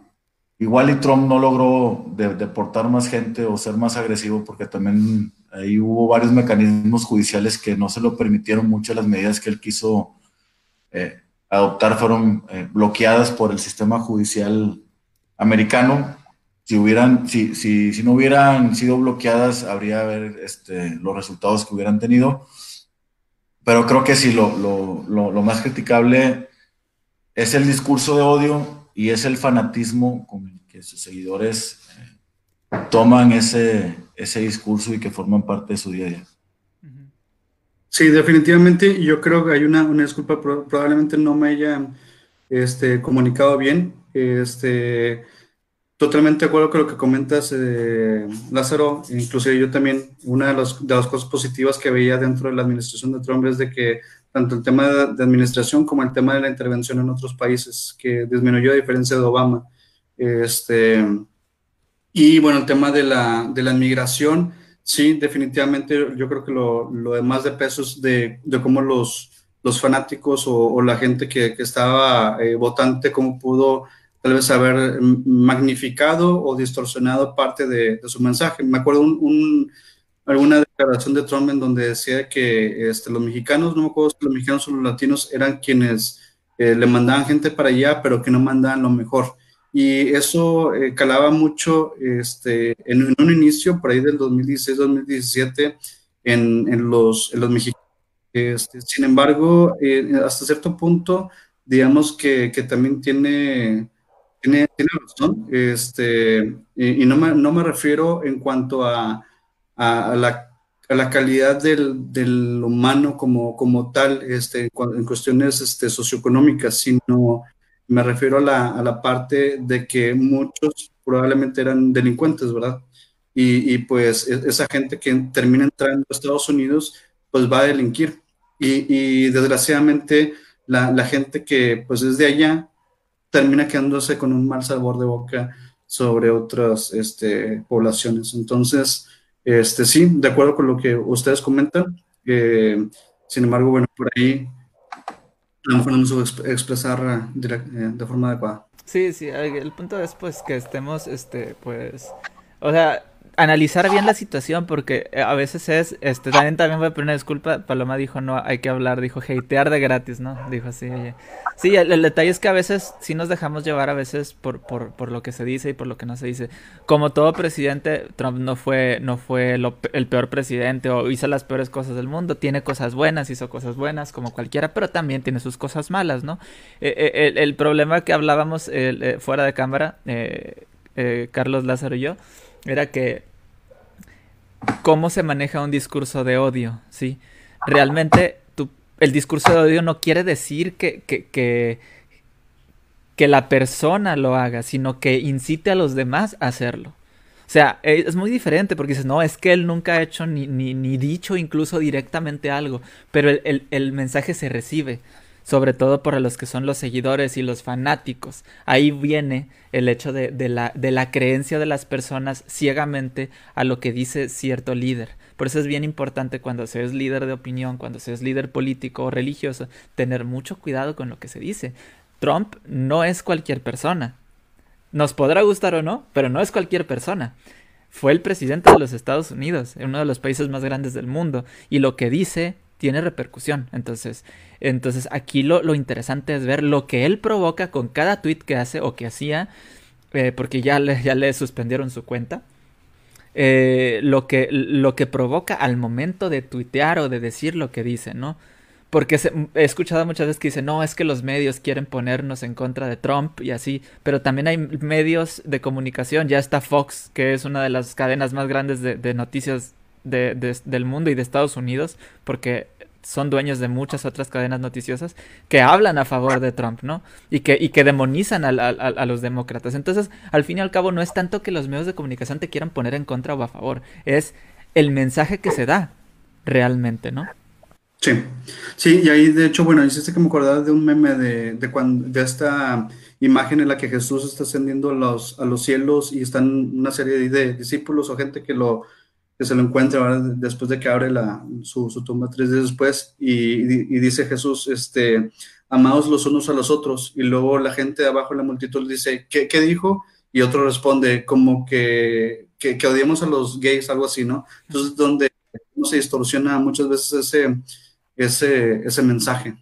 S3: igual y Trump no logró deportar más gente o ser más agresivo, porque también ahí hubo varios mecanismos judiciales que no se lo permitieron mucho, las medidas que él quiso eh, adoptar fueron eh, bloqueadas por el sistema judicial americano. Si, no hubieran sido bloqueadas, habría ver este, los resultados que hubieran tenido. Pero creo que sí, lo, más criticable es el discurso de odio y es el fanatismo con el que sus seguidores eh, toman ese, ese discurso y que forman parte de su día a día.
S2: Sí, definitivamente. Yo creo que hay una, una disculpa, probablemente no me haya este, comunicado bien. Este, Totalmente de acuerdo con lo que comentas, eh, Lázaro. Inclusive yo también, una de, de, las cosas positivas que veía dentro de la administración de Trump es de que tanto el tema de, administración como el tema de la intervención en otros países, que disminuyó a diferencia de Obama. Este, y bueno, el tema de la, de la migración, sí, definitivamente yo creo que lo, lo demás de pesos de, de cómo los, los fanáticos o, la gente que, que estaba eh, votante, cómo pudo tal vez haber magnificado o distorsionado parte de, su mensaje. Me acuerdo un, alguna declaración de Trump en donde decía que este, los mexicanos, no me acuerdo si los mexicanos o los latinos eran quienes eh, le mandaban gente para allá, pero que no mandaban lo mejor. Y eso eh, calaba mucho este, en, un inicio, por ahí del 2016-2017, en, en, los, en los mexicanos. Este, sin embargo, eh, hasta cierto punto, digamos que, que también tiene tiene, razón, este, y, no, me, no, me, refiero en cuanto a, a, la, a la, calidad del, del, humano como, como tal, este, en cuestiones este, socioeconómicas, sino me refiero a la, a la parte de que muchos probablemente eran delincuentes, ¿verdad? Y, y, pues e, esa gente que termina entrando a Estados Unidos, pues va a delinquir. Y, y desgraciadamente la, la, gente que pues es de allá, termina quedándose con un mal sabor de boca sobre otras este, poblaciones. Entonces, este, sí, de acuerdo con lo que ustedes comentan, eh, sin embargo, bueno, por ahí no podemos expresar eh, de forma adecuada.
S1: Sí, sí, el punto es pues que estemos, este, pues, o sea, analizar bien la situación porque eh, a veces es, este, también, también voy a poner una disculpa, Paloma dijo no, hay que hablar, dijo hatear de gratis, ¿no? Dijo así, oye. Sí, el, detalle es que a veces sí nos dejamos llevar a veces por, por, por, lo que se dice y por lo que no se dice. Como todo presidente, Trump no fue, no fue el peor presidente o hizo las peores cosas del mundo, tiene cosas buenas, hizo cosas buenas como cualquiera, pero también tiene sus cosas malas, ¿no? Eh, eh, el, el, problema que hablábamos fuera de cámara, Carlos Lázaro y yo, era que cómo se maneja un discurso de odio, ¿sí? Realmente el discurso de odio no quiere decir que, que, que, que, la persona lo haga, sino que incite a los demás a hacerlo. O sea, e, es muy diferente porque dices, no, es que él nunca ha hecho ni, ni, ni dicho incluso directamente algo, pero el, el, el mensaje se recibe sobre todo para los que son los seguidores y los fanáticos. Ahí viene el hecho de, de, la, de la creencia de las personas ciegamente a lo que dice cierto líder. Por eso es bien importante cuando se es líder de opinión, cuando se es líder político o religioso, tener mucho cuidado con lo que se dice. Trump no es cualquier persona. Nos podrá gustar o no, pero no es cualquier persona. Fue el presidente de los Estados Unidos, uno de los países más grandes del mundo, y lo que dice tiene repercusión. Entonces, entonces aquí lo, lo, interesante es ver lo que él provoca con cada tweet que hace o que hacía, eh, porque ya le, ya le suspendieron su cuenta. Eh, lo, que, lo que provoca al momento de tuitear o de decir lo que dice, ¿no? Porque he escuchado muchas veces que dicen, no, es que los medios quieren ponernos en contra de Trump y así, pero también hay medios de comunicación, ya está Fox, que es una de las cadenas más grandes de, de noticias de, del mundo y de Estados Unidos, porque son dueños de muchas otras cadenas noticiosas que hablan a favor de Trump, ¿no? Y que, y que demonizan a, los demócratas. Entonces, al fin y al cabo, no es tanto que los medios de comunicación te quieran poner en contra o a favor, es el mensaje que se da realmente, ¿no?
S2: Sí, sí, y ahí de hecho, bueno, hiciste que me acordaba de un meme de, de, cuando, esta imagen en la que Jesús está ascendiendo a los, a los cielos y están una serie de discípulos o gente que lo, que se lo encuentra después de que abre la, su, tumba tres días después y, dice Jesús, este, amados los unos a los otros. Y luego la gente de abajo la multitud dice, ¿qué, qué dijo? Y otro responde, como que, que, que, odiamos a los gays, algo así, ¿no? Entonces, donde se distorsiona muchas veces ese, ese, ese mensaje.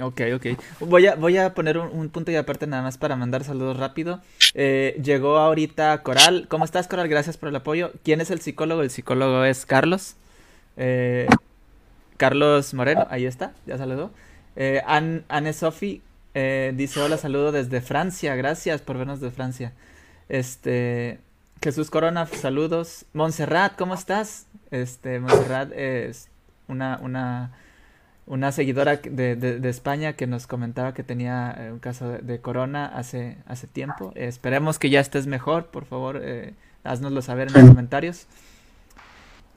S1: Ok, ok. Voy a, voy a poner un, punto y aparte nada más para mandar saludos rápido. Eh, llegó ahorita Coral. ¿Cómo estás, Coral? Gracias por el apoyo. ¿Quién es el psicólogo? El psicólogo es Carlos. Eh, Carlos Moreno, ahí está, ya saludó. Eh, Anne Sofi eh, dice hola, saludo desde Francia. Gracias por vernos de Francia. Este, Jesús Corona, saludos. Montserrat, ¿cómo estás? Este, Montserrat es una, una una seguidora de, de, España que nos comentaba que tenía eh, un caso de, corona hace, hace tiempo. esperemos que ya estés mejor, por favor, eh, haznoslo saber en los comentarios.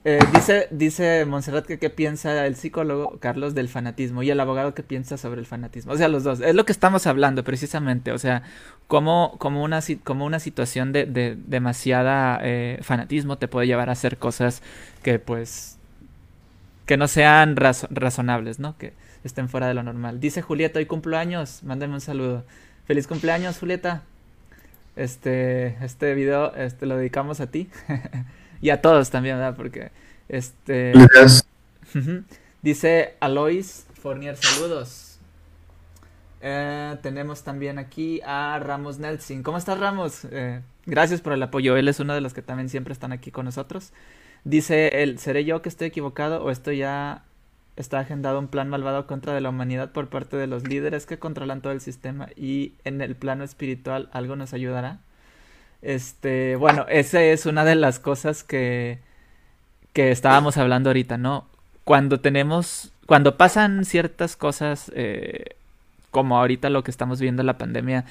S1: Eh, dice, dice Montserrat que qué piensa el psicólogo Carlos del fanatismo y el abogado que piensa sobre el fanatismo. O sea, los dos. Es lo que estamos hablando precisamente. O sea, como, como, una, como una situación de, de demasiada eh, fanatismo te puede llevar a hacer cosas que pues que no sean razonables, ¿no? Que estén fuera de lo normal. Dice Julieta, hoy cumpleaños, mándame un saludo. Feliz cumpleaños, Julieta. Este, este video este, lo dedicamos a ti <laughs> y a todos también, ¿verdad? Porque, este... Dice Alois Fournier, saludos. Eh, tenemos también aquí a Ramos Nelson. ¿Cómo estás, Ramos? Eh, gracias por el apoyo. Él es uno de los que también siempre están aquí con nosotros. Dice él, ¿seré yo que estoy equivocado o esto ya está agendado un plan malvado contra de la humanidad por parte de los líderes que controlan todo el sistema y en el plano espiritual algo nos ayudará? Este, bueno, esa es una de las cosas que, que estábamos hablando ahorita, ¿no? Cuando tenemos, cuando pasan ciertas cosas, eh, como ahorita lo que estamos viendo en la pandemia,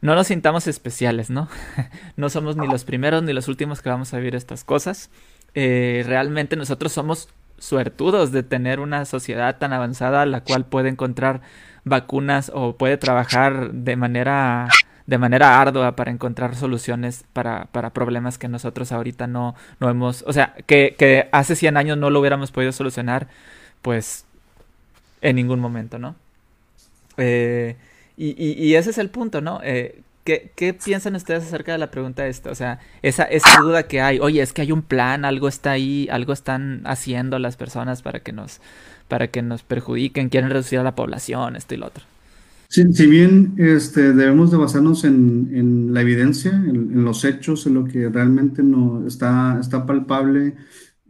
S1: no nos sintamos especiales, ¿no? <laughs> no somos ni los primeros ni los últimos que vamos a vivir estas cosas. Eh, realmente nosotros somos suertudos de tener una sociedad tan avanzada la cual puede encontrar vacunas o puede trabajar de manera de manera ardua para encontrar soluciones para, para problemas que nosotros ahorita no, no hemos, o sea, que, hace 100 años no lo hubiéramos podido solucionar, pues en ningún momento, ¿no? Eh, y, y, y, ese es el punto, ¿no? Eh, ¿Qué, ¿Qué, piensan ustedes acerca de la pregunta esta? O sea, esa, esa duda que hay, oye, es que hay un plan, algo está ahí, algo están haciendo las personas para que nos, para que nos perjudiquen, quieren reducir a la población, esto y lo otro.
S2: si bien este, debemos de basarnos en, en la evidencia, en, los hechos, en lo que realmente no está, está palpable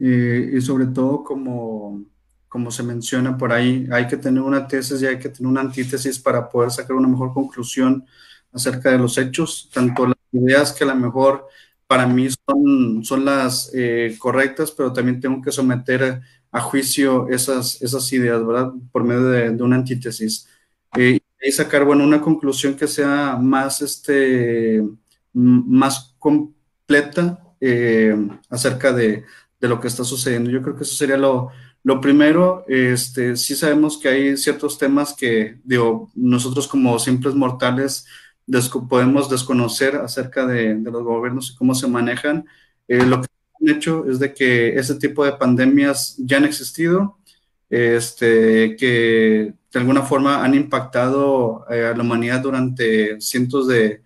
S2: eh, y sobre todo como, como se menciona por ahí, hay que tener una tesis y hay que tener una antítesis para poder sacar una mejor conclusión acerca de los hechos, tanto las ideas que a lo mejor para mí son, son las eh, correctas, pero también tengo que someter a, juicio esas, esas ideas, ¿verdad? Por medio de, una antítesis. Eh, y sacar, bueno, una conclusión que sea más, este, más completa eh, acerca de, de, lo que está sucediendo. Yo creo que eso sería lo, lo primero. Este, sí sabemos que hay ciertos temas que, digo, nosotros como simples mortales podemos desconocer acerca de, los gobiernos y cómo se manejan. Eh, lo que han hecho es de que ese tipo de pandemias ya han existido, este, que de alguna forma han impactado eh, a la humanidad durante cientos de,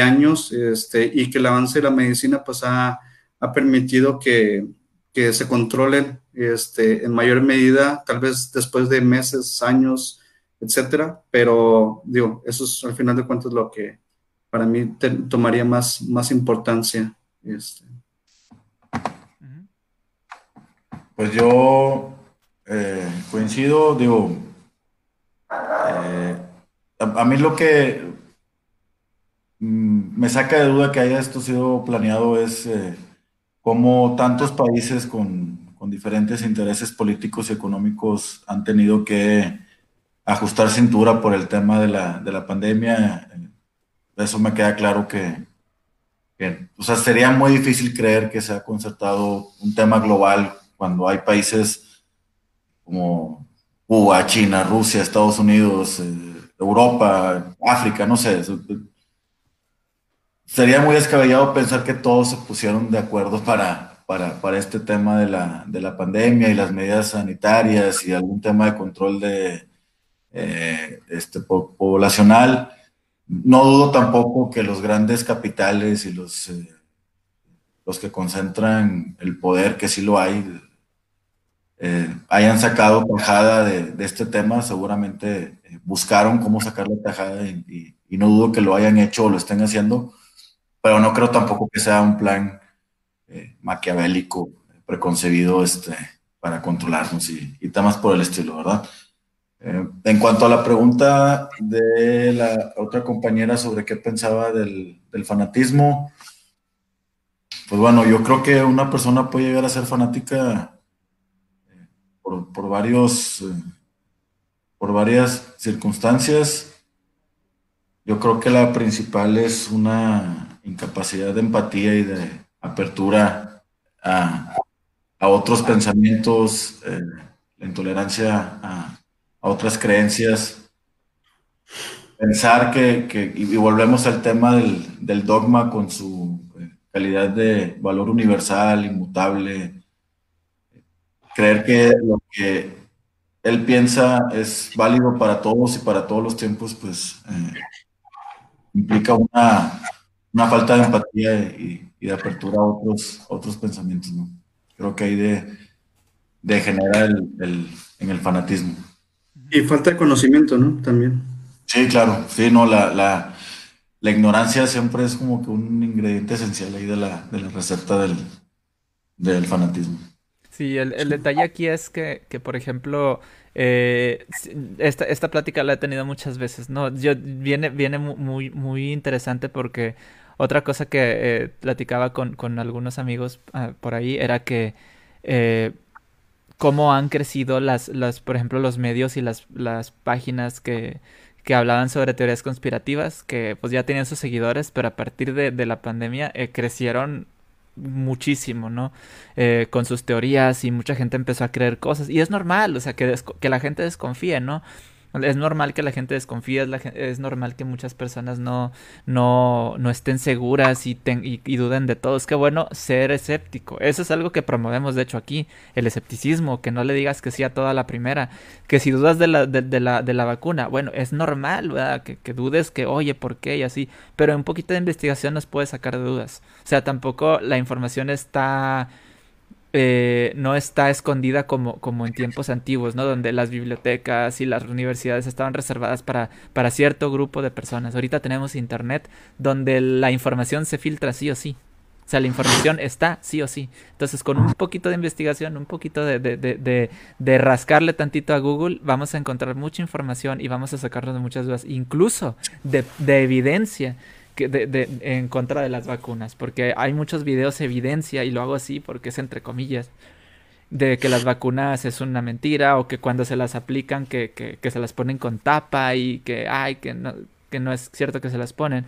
S2: años este, y que el avance de la medicina pues ha, ha permitido que, que, se controlen este, en mayor medida, tal vez después de meses, años, etcétera, pero digo, eso es al final de cuentas lo que para mí tomaría más, más importancia. Este.
S3: Pues yo eh, coincido, digo, eh, a, mí lo que mm, me saca de duda que haya esto sido planeado es eh, cómo tantos países con, con diferentes intereses políticos y económicos han tenido que ajustar cintura por el tema de la, de la pandemia. Eso me queda claro que, que, o sea, sería muy difícil creer que se ha concertado un tema global cuando hay países como Cuba, China, Rusia, Estados Unidos, eh, Europa, África, no sé. Sería muy descabellado pensar que todos se pusieron de acuerdo para, para, para este tema de la, de la, pandemia y las medidas sanitarias y algún tema de control de, eh, este, poblacional. No dudo tampoco que los grandes capitales y los, eh, los que concentran el poder, que sí lo hay, eh, hayan sacado tajada de, de, este tema, seguramente eh, buscaron cómo sacarle tajada y, y, no dudo que lo hayan hecho o lo estén haciendo, pero no creo tampoco que sea un plan eh, maquiavélico, preconcebido este, para controlarnos y, y, temas por el estilo, ¿verdad? En cuanto a la pregunta de la otra compañera sobre qué pensaba del, fanatismo, pues bueno, yo creo que una persona puede llegar a ser fanática por, varios, eh, por varias circunstancias. Yo creo que la principal es una incapacidad de empatía y de apertura a, otros pensamientos, eh, la intolerancia a, otras creencias. Pensar que, y volvemos al tema del, dogma con su eh, calidad de valor universal, inmutable, creer que lo que él piensa es válido para todos y para todos los tiempos, pues eh, implica una, una, falta de empatía y, de apertura a otros, otros pensamientos, ¿no? Creo que hay de, de generar el, en el fanatismo.
S2: Y falta de conocimiento, ¿no? También.
S3: Sí, claro, sí, no, la, la, la ignorancia siempre es como que un ingrediente esencial ahí de la, de la receta del, del fanatismo.
S1: Sí, el, el, detalle aquí es que, que por ejemplo, eh, esta, esta plática la he tenido muchas veces, ¿no? Yo, viene, viene muy, muy interesante porque otra cosa que eh, platicaba con, con, algunos amigos uh, por ahí era que eh, cómo han crecido las, las, por ejemplo, los medios y las, las páginas que, que hablaban sobre teorías conspirativas, que pues ya tenían sus seguidores, pero a partir de, de la pandemia eh, crecieron muchísimo, ¿no? Eh, con sus teorías y mucha gente empezó a creer cosas. Y es normal, o sea, que, que la gente desconfíe, ¿no? Es normal que la gente desconfíe, es, normal que muchas personas no, no, no estén seguras y, y, duden de todo. Es que bueno ser escéptico. Eso es algo que promovemos, de hecho, aquí. El escepticismo, que no le digas que sí a toda la primera. Que si dudas de la, de, la, de la vacuna, bueno, es normal, ¿verdad? Que, que, dudes que, oye, ¿por qué? Y así. Pero un poquito de investigación nos puede sacar de dudas. O sea, tampoco la información está eh, no está escondida como, como en tiempos antiguos, ¿no? Donde las bibliotecas y las universidades estaban reservadas para, para cierto grupo de personas. Ahorita tenemos internet donde la información se filtra sí o sí. O sea, la información está sí o sí. Entonces, con un poquito de investigación, un poquito de, de, de, de, rascarle tantito a Google, vamos a encontrar mucha información y vamos a sacarnos de muchas dudas, incluso de, evidencia de, en contra de las vacunas, porque hay muchos videos evidencia, y lo hago así porque es entre comillas, de que las vacunas es una mentira o que cuando se las aplican que, que, que se las ponen con tapa y que, ay, que no, que no es cierto que se las ponen.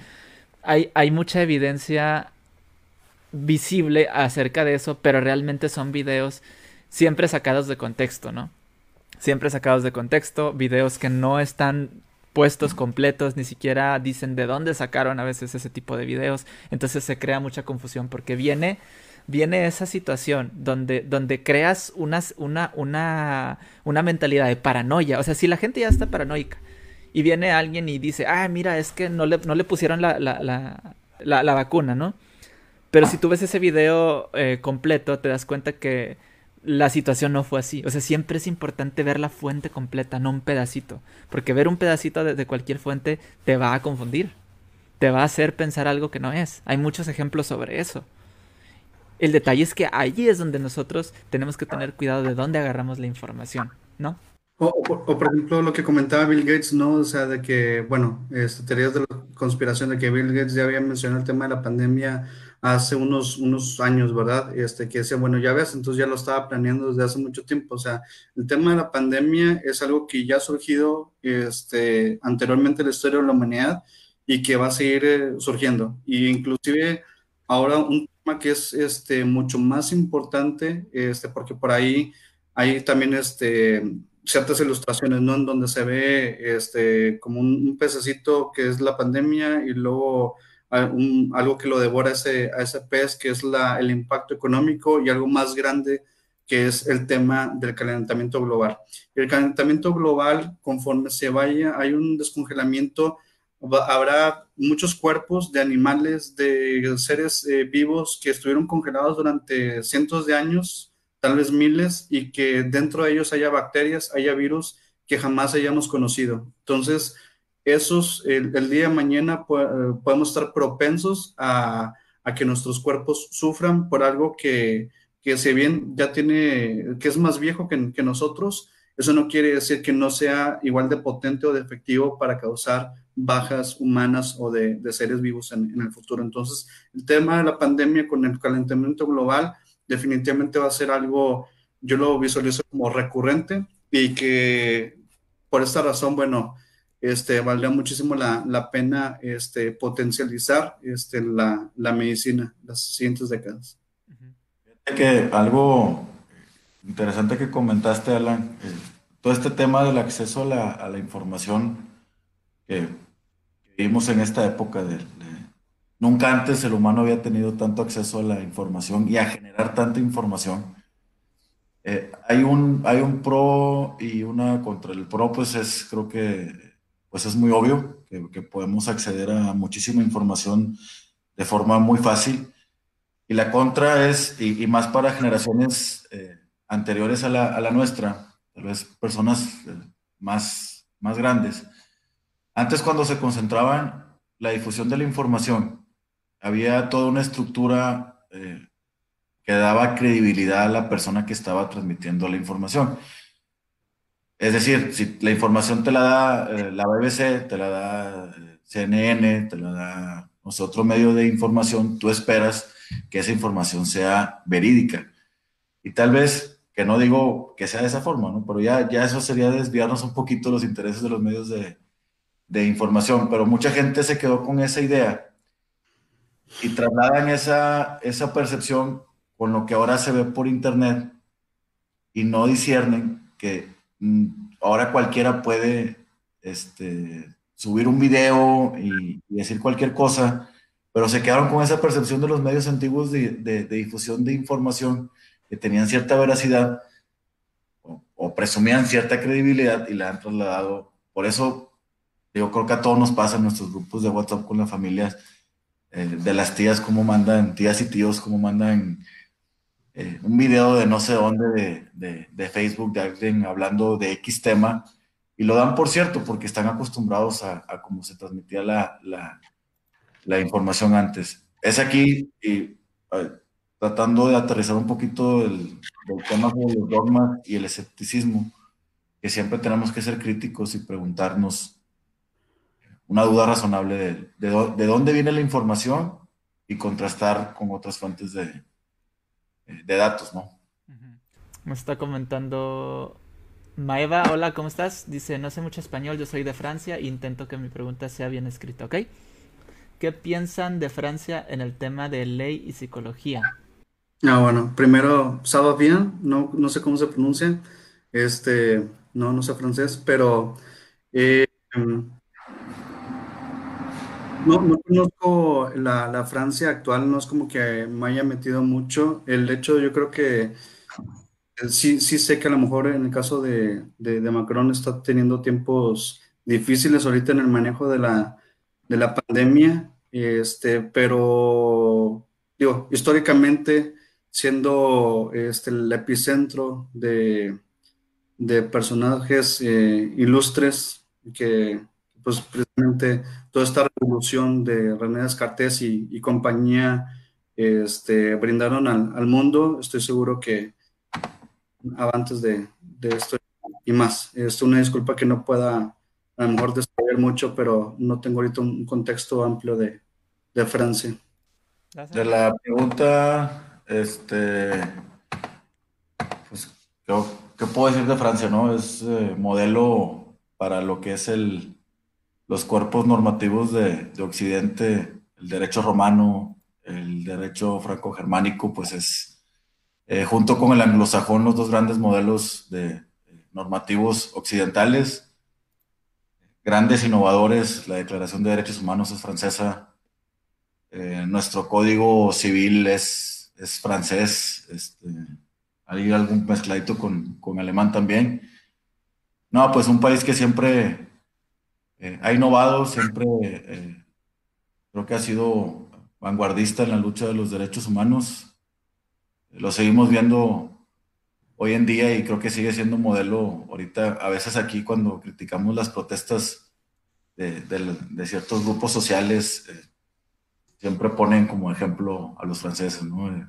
S1: Hay, hay mucha evidencia visible acerca de eso, pero realmente son videos siempre sacados de contexto, ¿no? Siempre sacados de contexto, videos que no están puestos completos, ni siquiera dicen de dónde sacaron a veces ese tipo de videos, entonces se crea mucha confusión porque viene viene esa situación donde, donde creas una, una, una, una mentalidad de paranoia, o sea, si la gente ya está paranoica y viene alguien y dice, ah, mira, es que no le, no le pusieron la, la, la, la, vacuna, ¿no? Pero si tú ves ese video eh, completo, te das cuenta que la situación no fue así. O sea, siempre es importante ver la fuente completa, no un pedacito. Porque ver un pedacito de, cualquier fuente te va a confundir. Te va a hacer pensar algo que no es. Hay muchos ejemplos sobre eso. El detalle es que allí es donde nosotros tenemos que tener cuidado de dónde agarramos la información, ¿no?
S2: O, por ejemplo, lo que comentaba Bill Gates, ¿no? O sea, de que, bueno, este, teorías de la conspiración de que Bill Gates ya había mencionado el tema de la pandemia hace unos, unos años, ¿verdad? Este, que decía, bueno, ya ves, entonces ya lo estaba planeando desde hace mucho tiempo. O sea, el tema de la pandemia es algo que ya ha surgido este, anteriormente en la historia de la humanidad y que va a seguir eh, surgiendo. Y inclusive ahora un tema que es este, mucho más importante, este, porque por ahí hay también este, ciertas ilustraciones, ¿no? En donde se ve este, como un, pececito que es la pandemia y luego algo que lo devora ese, a ese pez, que es la, el impacto económico y algo más grande que es el tema del calentamiento global. El calentamiento global, conforme se vaya, hay un descongelamiento, habrá muchos cuerpos de animales, de seres eh, vivos que estuvieron congelados durante cientos de años, tal vez miles, y que dentro de ellos haya bacterias, haya virus que jamás hayamos conocido. Entonces, esos, el, día de mañana podemos estar propensos a, que nuestros cuerpos sufran por algo que, que si bien ya tiene, que es más viejo que, nosotros, eso no quiere decir que no sea igual de potente o de efectivo para causar bajas humanas o de, seres vivos en, en, el futuro. Entonces, el tema de la pandemia con el calentamiento global definitivamente va a ser algo, yo lo visualizo como recurrente y que por esta razón, bueno, este, valdría muchísimo la, la pena este, potencializar este, la, la, medicina las siguientes décadas.
S3: Que algo interesante que comentaste, Alan, eh, todo este tema del acceso a la, a la información que, vivimos en esta época de, nunca antes el humano había tenido tanto acceso a la información y a generar tanta información. Eh, hay, un, hay un pro y una contra. El pro, pues es, creo que pues es muy obvio que, podemos acceder a muchísima información de forma muy fácil. Y la contra es, y, más para generaciones eh, anteriores a la, nuestra, tal vez personas eh, más, más grandes, antes cuando se concentraban la difusión de la información, había toda una estructura eh, que daba credibilidad a la persona que estaba transmitiendo la información. Es decir, si la información te la da eh, la BBC, te la da eh, CNN, te la da otro medio de información, tú esperas que esa información sea verídica. Y tal vez, que no digo que sea de esa forma, ¿no? pero ya, ya eso sería desviarnos un poquito los intereses de los medios de, de información, pero mucha gente se quedó con esa idea y trasladan esa, esa percepción con lo que ahora se ve por internet y no disciernen que ahora cualquiera puede este, subir un video y, decir cualquier cosa, pero se quedaron con esa percepción de los medios antiguos de, difusión de información que tenían cierta veracidad o, presumían cierta credibilidad y la han trasladado. Por eso yo creo que a todos nos pasa en nuestros grupos de WhatsApp con las familias, eh, de las tías, cómo mandan, tías y tíos, cómo mandan eh, un video de no sé dónde de, Facebook de alguien hablando de X tema y lo dan por cierto porque están acostumbrados a, cómo se transmitía la, la, información antes. Es aquí tratando de aterrizar un poquito el, tema de los dogmas y el escepticismo, que siempre tenemos que ser críticos y preguntarnos una duda razonable de, de dónde viene la información y contrastar con otras fuentes de, de datos, ¿no?
S1: Me está comentando Maeva, hola, ¿cómo estás? Dice, no sé mucho español, yo soy de Francia e intento que mi pregunta sea bien escrita, ¿ok? ¿Qué piensan de Francia en el tema de ley y psicología?
S2: Ah, bueno, primero, ça bien, no, no sé cómo se pronuncia, este, no, no sé francés, pero eh, no, no conozco la, Francia actual, no es como que me haya metido mucho. El hecho, yo creo que eh, sí, sí sé que a lo mejor en el caso de, Macron está teniendo tiempos difíciles ahorita en el manejo de la, de la pandemia, este, pero digo, históricamente siendo este, el epicentro de, de personajes eh, ilustres que pues precisamente toda esta revolución de René Descartes y, compañía este, brindaron al, mundo, estoy seguro que antes de, esto y más. Es una disculpa que no pueda a lo mejor describir mucho, pero no tengo ahorita un contexto amplio de, Francia.
S3: De la pregunta, este, pues, ¿qué, puedo decir de Francia, no? Es eh, modelo para lo que es el, los cuerpos normativos de, de Occidente, el derecho romano, el derecho franco-germánico, pues es, eh, junto con el anglosajón, los dos grandes modelos de, normativos occidentales, grandes innovadores, la Declaración de Derechos Humanos es francesa, eh, nuestro código civil es, es francés, este, hay algún mezcladito con, con, alemán también. No, pues un país que siempre eh, ha innovado, siempre creo que ha sido vanguardista en la lucha de los derechos humanos. Lo seguimos viendo hoy en día y creo que sigue siendo modelo ahorita, a veces aquí cuando criticamos las protestas de, ciertos grupos sociales, eh, siempre ponen como ejemplo a los franceses, ¿no? Eh,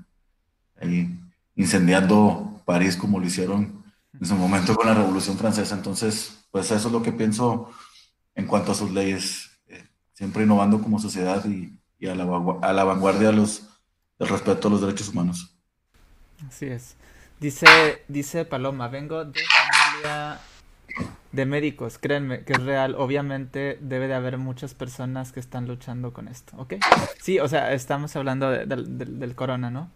S3: ahí incendiando París como lo hicieron en su momento con la Revolución Francesa. Entonces, pues eso es lo que pienso en cuanto a sus leyes, eh, siempre innovando como sociedad y, y a la, a la vanguardia de los, del respeto a los derechos humanos.
S1: Así es. Dice, dice Paloma, vengo de familia de médicos, créanme que es real. Obviamente debe de haber muchas personas que están luchando con esto, ¿ok? Sí, o sea, estamos hablando del corona, ¿no?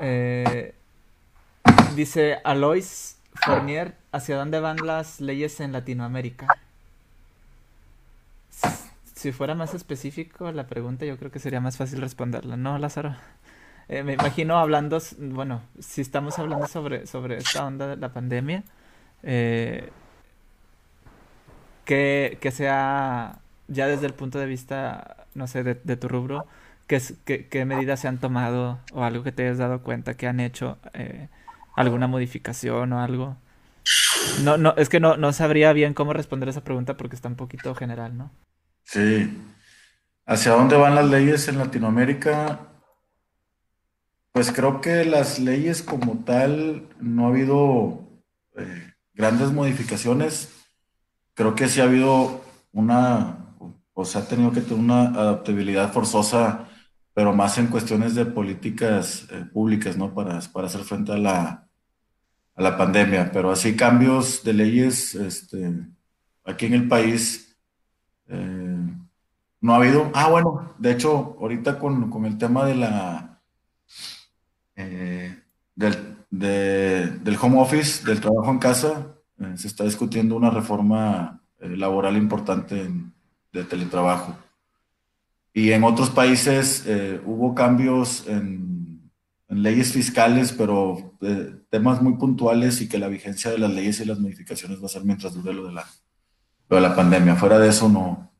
S1: Eh, dice Alois Fournier, ¿hacia dónde van las leyes en Latinoamérica? Si fuera más específico la pregunta, yo creo que sería más fácil responderla, ¿no, Lázaro? Eh, me imagino hablando, bueno, si estamos hablando sobre, sobre esta onda de la pandemia, eh, que, sea ya desde el punto de vista, no sé, de, tu rubro, ¿qué, qué, medidas se han tomado o algo que te hayas dado cuenta que han hecho, eh, alguna modificación o algo? No, no, es que no, no sabría bien cómo responder esa pregunta porque está un poquito general, ¿no?
S3: Sí. ¿Hacia dónde van las leyes en Latinoamérica? Pues creo que las leyes como tal no ha habido eh, grandes modificaciones. Creo que sí ha habido una, o se ha tenido que tener una adaptabilidad forzosa, pero más en cuestiones de políticas eh, públicas, ¿no? Para, para hacer frente a la, a la pandemia. Pero así cambios de leyes, este, aquí en el país eh, no ha habido. Ah, bueno, de hecho, ahorita con, el tema de la eh, del, del, home office, del trabajo en casa, eh, se está discutiendo una reforma laboral importante de teletrabajo. Y en otros países hubo cambios en, en, leyes fiscales, pero temas muy puntuales y que la vigencia de las leyes y las modificaciones va a ser mientras dure lo de la lo de la pandemia. Fuera de eso, no,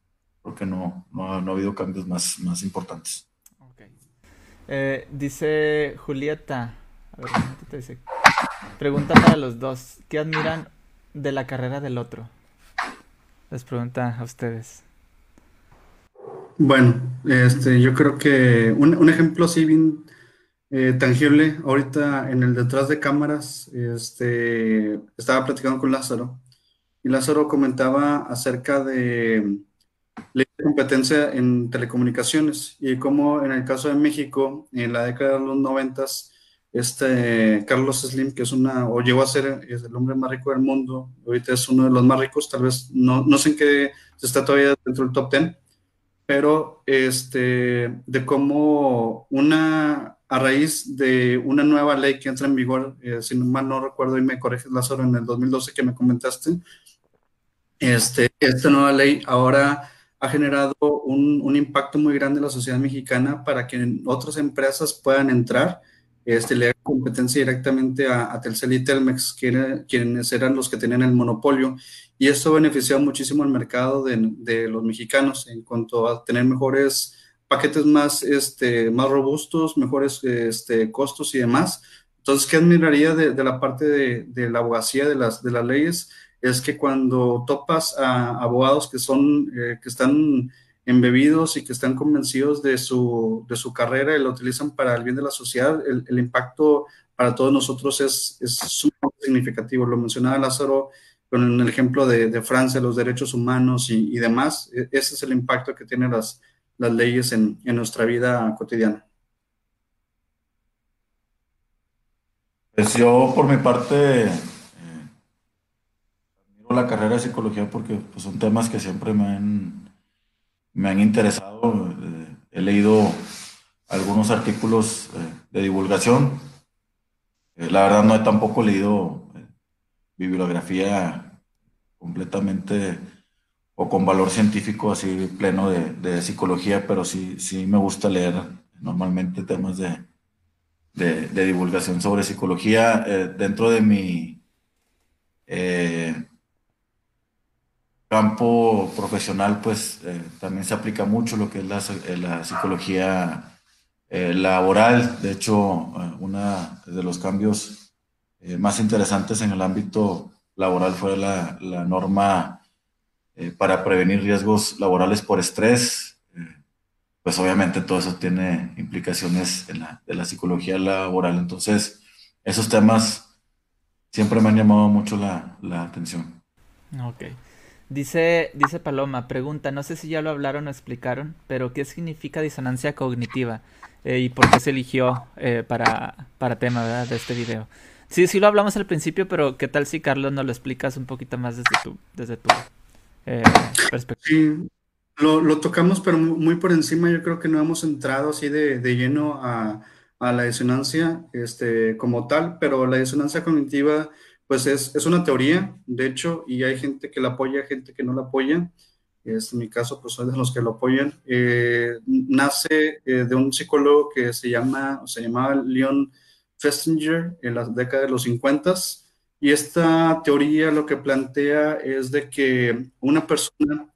S3: porque no, no, ha habido cambios más, más importantes.
S1: Eh, dice Julieta, a ver, te dice? Pregunta para los dos, ¿qué admiran de la carrera del otro? Les pregunta a ustedes.
S2: Bueno, este, yo creo que un, un ejemplo así bien eh, tangible, ahorita en el detrás de cámaras, este, estaba platicando con Lázaro y Lázaro comentaba acerca de la competencia en telecomunicaciones. Y cómo en el caso de México, en la década de los noventas, este Carlos Slim, que es una, o llegó a ser es el hombre más rico del mundo, ahorita es uno de los más ricos, tal vez no, no sé en qué está todavía dentro del top ten, pero este, de cómo una, a raíz de una nueva ley que entra en vigor, eh, si mal no recuerdo y me corriges Lázaro, en el 2012 que me comentaste, este, esta nueva ley ahora ha generado un, un, impacto muy grande en la sociedad mexicana para que otras empresas puedan entrar, este, le hagan competencia directamente a, Telcel y Telmex, quienes eran los que tenían el monopolio. Y esto benefició muchísimo al mercado de, de, los mexicanos en cuanto a tener mejores paquetes más, este, más robustos, mejores este, costos y demás. Entonces, ¿qué admiraría de, de la parte de, de, la abogacía de las, de las leyes? Es que cuando topas a abogados que son, eh, que están embebidos y que están convencidos de su, de su carrera y lo utilizan para el bien de la sociedad, el, impacto para todos nosotros es, es sumamente significativo. Lo mencionaba Lázaro con el ejemplo de, Francia, los derechos humanos y, demás. E, ese es el impacto que tienen las, las leyes en, nuestra vida cotidiana.
S3: Pues yo, por mi parte, la carrera de psicología porque pues, son temas que siempre me han, me han interesado. Eh, he leído algunos artículos eh, de divulgación. la verdad no he tampoco leído bibliografía completamente o con valor científico así pleno de, psicología, pero sí, sí me gusta leer normalmente temas de, de, divulgación sobre psicología eh, dentro de mi eh, campo profesional, pues eh, también se aplica mucho lo que es la, la psicología laboral. De hecho, uno de los cambios más interesantes en el ámbito laboral fue la, la norma eh, para prevenir riesgos laborales por estrés. Eh, pues obviamente todo eso tiene implicaciones en la, de la psicología laboral. Entonces, esos temas siempre me han llamado mucho la, la atención.
S1: Ok. Dice, dice Paloma, pregunta, no sé si ya lo hablaron o explicaron, pero ¿qué significa disonancia cognitiva? Eh, ¿Y por qué se eligió para, para tema de este video? Sí, sí lo hablamos al principio, pero ¿qué tal si Carlos nos lo explicas un poquito más desde tu, desde tu
S2: eh, sí, lo, tocamos, pero muy por encima. Yo creo que no hemos entrado así de, lleno a, la disonancia este, como tal, pero la disonancia cognitiva, pues es, una teoría, de hecho, y hay gente que la apoya, gente que no la apoya. Este, en mi caso, pues soy de los que lo apoyan. Eh, nace eh, de un psicólogo que se llama, se llamaba Leon Festinger en la década de los 50 y esta teoría lo que plantea es de que una persona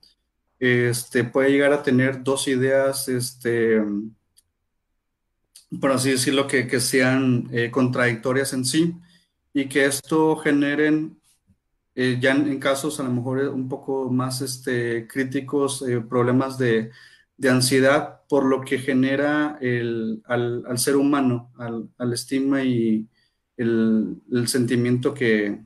S2: este, puede llegar a tener dos ideas, este, por así decirlo, que, que sean eh, contradictorias en sí y que esto generen, eh, ya en, casos a lo mejor un poco más este, críticos, eh, problemas de, de, ansiedad, por lo que genera el, al, al, ser humano, al, al estima y, el, sentimiento que,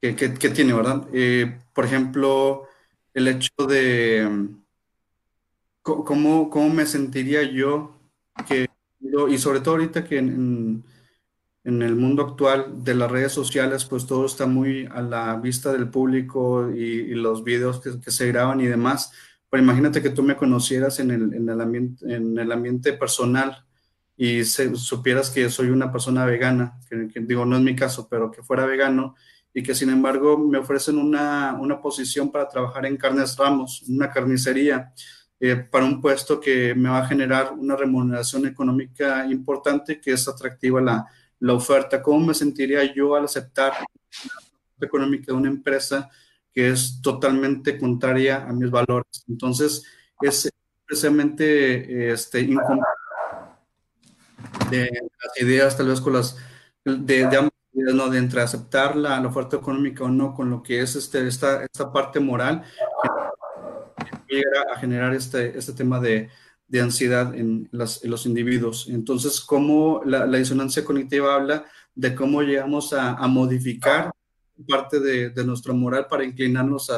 S2: que, tiene, ¿verdad? Eh, por ejemplo, el hecho de cómo, cómo me sentiría yo, que, y sobre todo ahorita que en, el mundo actual de las redes sociales, pues todo está muy a la vista del público y, los videos que, se graban y demás. Pero imagínate que tú me conocieras en el, en el, ambiente, en el ambiente personal y supieras que soy una persona vegana, que, digo, no es mi caso, pero que fuera vegano y que sin embargo me ofrecen una, una posición para trabajar en Carnes Ramos, una carnicería, eh, para un puesto que me va a generar una remuneración económica importante, que es atractiva la, la oferta. ¿Cómo me sentiría yo al aceptar la económica de una empresa que es totalmente contraria a mis valores? Entonces, es precisamente este, de las ideas, tal vez con las, de, de ¿no? De entre aceptar la, oferta económica o no, con lo que es este, esta, esta parte moral, que llega a generar este, este tema de, de ansiedad en, los individuos. Entonces, cómo la, la, disonancia cognitiva habla de cómo llegamos a, modificar parte de, de, nuestra moral para inclinarnos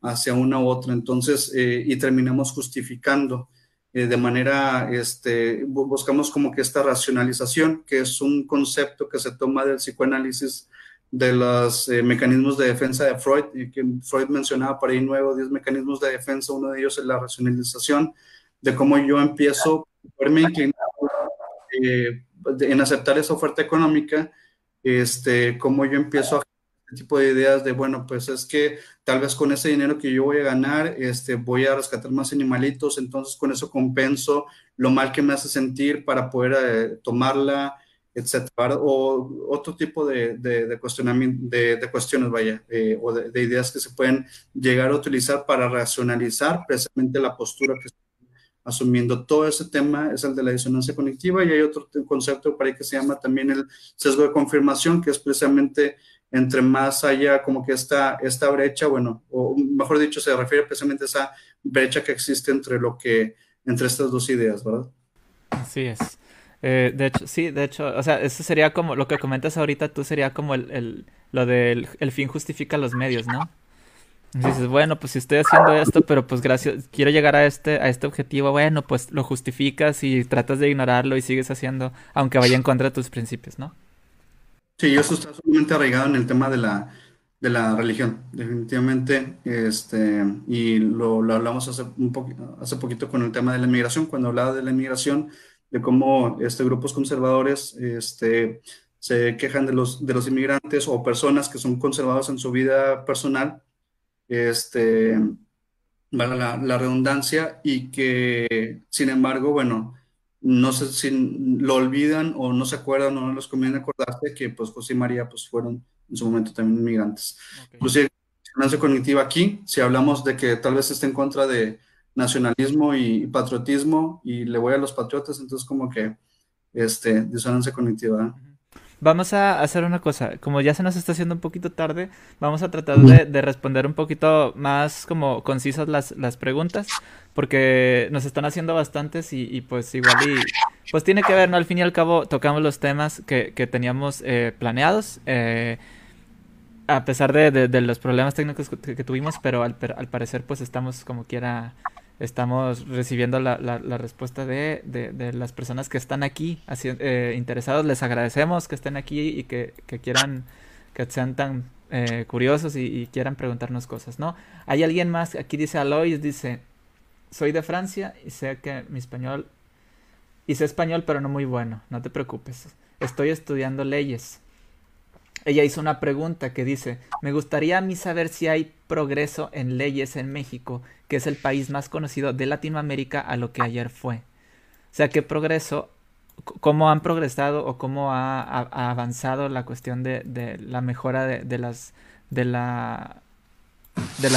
S2: hacia una u otra. Entonces, eh, y terminamos justificando eh, de manera, este, buscamos como que esta racionalización, que es un concepto que se toma del psicoanálisis de los eh, mecanismos de defensa de Freud, que Freud mencionaba por ahí nueve o diez mecanismos de defensa, uno de ellos es la racionalización, de cómo yo empiezo a verme inclinado eh, en aceptar esa oferta económica, este, cómo yo empiezo a este tipo de ideas de, bueno, pues es que tal vez con ese dinero que yo voy a ganar, este, voy a rescatar más animalitos, entonces con eso compenso lo mal que me hace sentir para poder eh, tomarla, etcétera, o otro tipo de, de, cuestionamiento, de, cuestiones, vaya, eh, o de, ideas que se pueden llegar a utilizar para racionalizar precisamente la postura que estoy asumiendo. Todo ese tema es el de la disonancia cognitiva y hay otro concepto para ahí que se llama también el sesgo de confirmación, que es precisamente entre más haya como que esta, esta brecha, bueno, o mejor dicho, se refiere precisamente a esa brecha que existe entre lo que, entre estas dos ideas, ¿verdad?
S1: Así es. Eh, de hecho, sí, de hecho, o sea, eso sería como, lo que comentas ahorita tú sería como el, el lo del el fin justifica los medios, ¿no? Dices, bueno, pues si estoy haciendo esto, pero pues gracias, quiero llegar a este, a este objetivo, bueno, pues lo justificas y tratas de ignorarlo y sigues haciendo, aunque vaya en contra de tus principios, ¿no?
S2: Sí, eso está sumamente arraigado en el tema de la, de la religión, definitivamente, este, y lo, lo hablamos hace, un poquito, hace poquito con el tema de la inmigración, cuando hablaba de la inmigración, de cómo este, grupos conservadores este, se quejan de los, de los inmigrantes o personas que son conservados en su vida personal este, la, la redundancia, y que, sin embargo, bueno, no sé si lo olvidan o no se acuerdan o no les conviene acordarse que pues José y María pues fueron en su momento también inmigrantes. Okay. Inclusive, disonancia cognitiva aquí, si hablamos de que tal vez esté en contra de nacionalismo y, patriotismo y le voy a los patriotas, entonces como que este, disonancia cognitiva.
S1: Vamos a hacer una cosa, como ya se nos está haciendo un poquito tarde, vamos a tratar de, de responder un poquito más como concisas las, las, preguntas, porque nos están haciendo bastantes y, y, pues igual y pues tiene que ver, ¿no? Al fin y al cabo tocamos los temas que, que teníamos eh, planeados, eh, a pesar de, de, de, los problemas técnicos que, que tuvimos, pero al, al, parecer pues estamos como quiera estamos recibiendo la, respuesta de, de, las personas que están aquí así, eh, interesados. Les agradecemos que estén aquí y que, que quieran, que sean tan eh, curiosos y, y, quieran preguntarnos cosas, ¿no? Hay alguien más, aquí dice Alois, dice, soy de Francia y sé que mi español, y sé español pero no muy bueno, no te preocupes. Estoy estudiando leyes ella hizo una pregunta que dice, me gustaría a mí saber si hay progreso en leyes en México, que es el país más conocido de Latinoamérica a lo que ayer fue. O sea, ¿qué progreso, cómo han progresado o cómo ha, avanzado la cuestión de, la mejora de, las, de, la,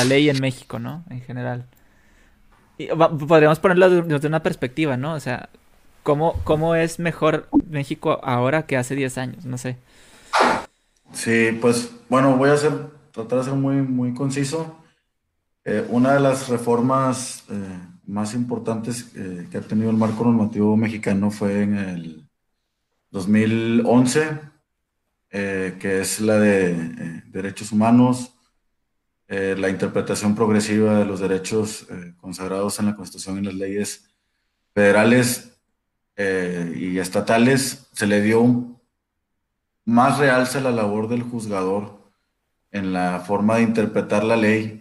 S1: ley en México, ¿no? En general. Podríamos ponerlo desde una perspectiva, ¿no? O sea, ¿cómo, ¿cómo es mejor México ahora que hace 10 años? No sé.
S3: Sí, pues bueno, voy a hacer, tratar de ser muy conciso. Eh, una de las reformas eh, más importantes eh, que ha tenido el marco normativo mexicano fue en el 2011, que es la de derechos humanos, la interpretación progresiva de los derechos consagrados en la Constitución y las leyes federales y estatales. Se le dio más realza la labor del juzgador en la forma de interpretar la ley,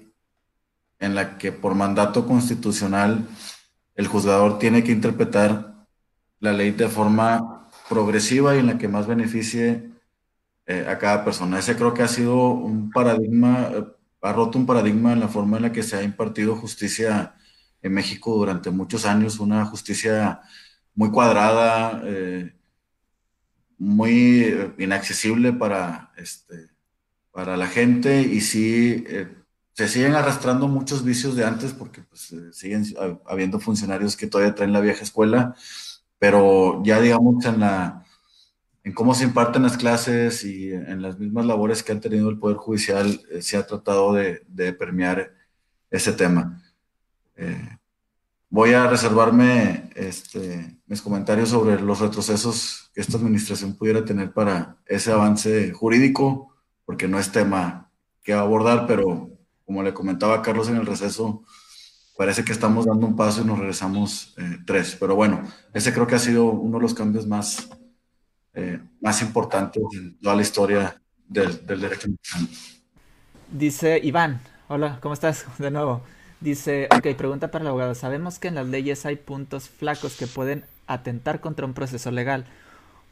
S3: en la que por mandato constitucional el juzgador tiene que interpretar la ley de forma progresiva y en la que más beneficie eh, a cada persona. Ese creo que ha sido un paradigma, eh, ha roto un paradigma en la forma en la que se ha impartido justicia en México durante muchos años, una justicia muy cuadrada, eh, muy inaccesible para, este, para la gente y sí se siguen arrastrando muchos vicios de antes porque pues, eh, siguen habiendo funcionarios que todavía traen la vieja escuela, pero ya digamos en, la, en cómo se imparten las clases y en las mismas labores que ha tenido el Poder Judicial eh, se ha tratado de, de permear ese tema. Eh, voy a reservarme este, mis comentarios sobre los retrocesos que esta administración pudiera tener para ese avance jurídico, porque no es tema que abordar, pero como le comentaba Carlos en el receso, parece que estamos dando un paso y nos regresamos eh, tres. Pero bueno, ese creo que ha sido uno de los cambios más, eh, más importantes en toda la historia del, derecho.
S1: Dice Iván, hola, ¿cómo estás? De nuevo. Dice, ok, pregunta para el abogado. Sabemos que en las leyes hay puntos flacos que pueden atentar contra un proceso legal.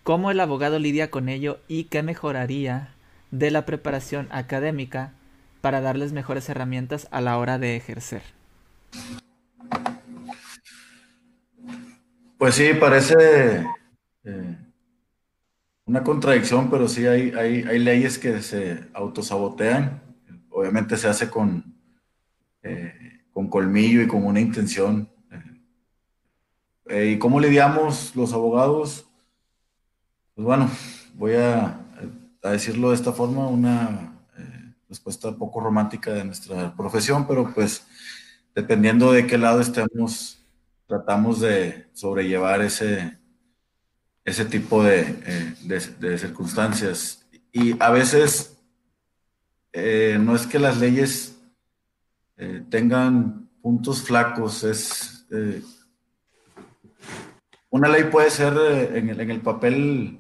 S1: ¿Cómo el abogado lidia con ello y qué mejoraría de la preparación académica para darles mejores herramientas a la hora de ejercer?
S3: Pues sí, parece eh, una contradicción, pero sí hay, hay, hay leyes que se autosabotean. Obviamente se hace con... Eh, con colmillo y con una intención. Eh, ¿Y cómo lidiamos los abogados? Pues bueno, voy a, a decirlo de esta forma, una respuesta poco romántica de nuestra profesión, pero pues dependiendo de qué lado estemos, tratamos de sobrellevar ese, ese tipo de, eh, de, de circunstancias. Y a veces eh, no es que las leyes eh, tengan puntos flacos. Es, una ley puede ser en el, papel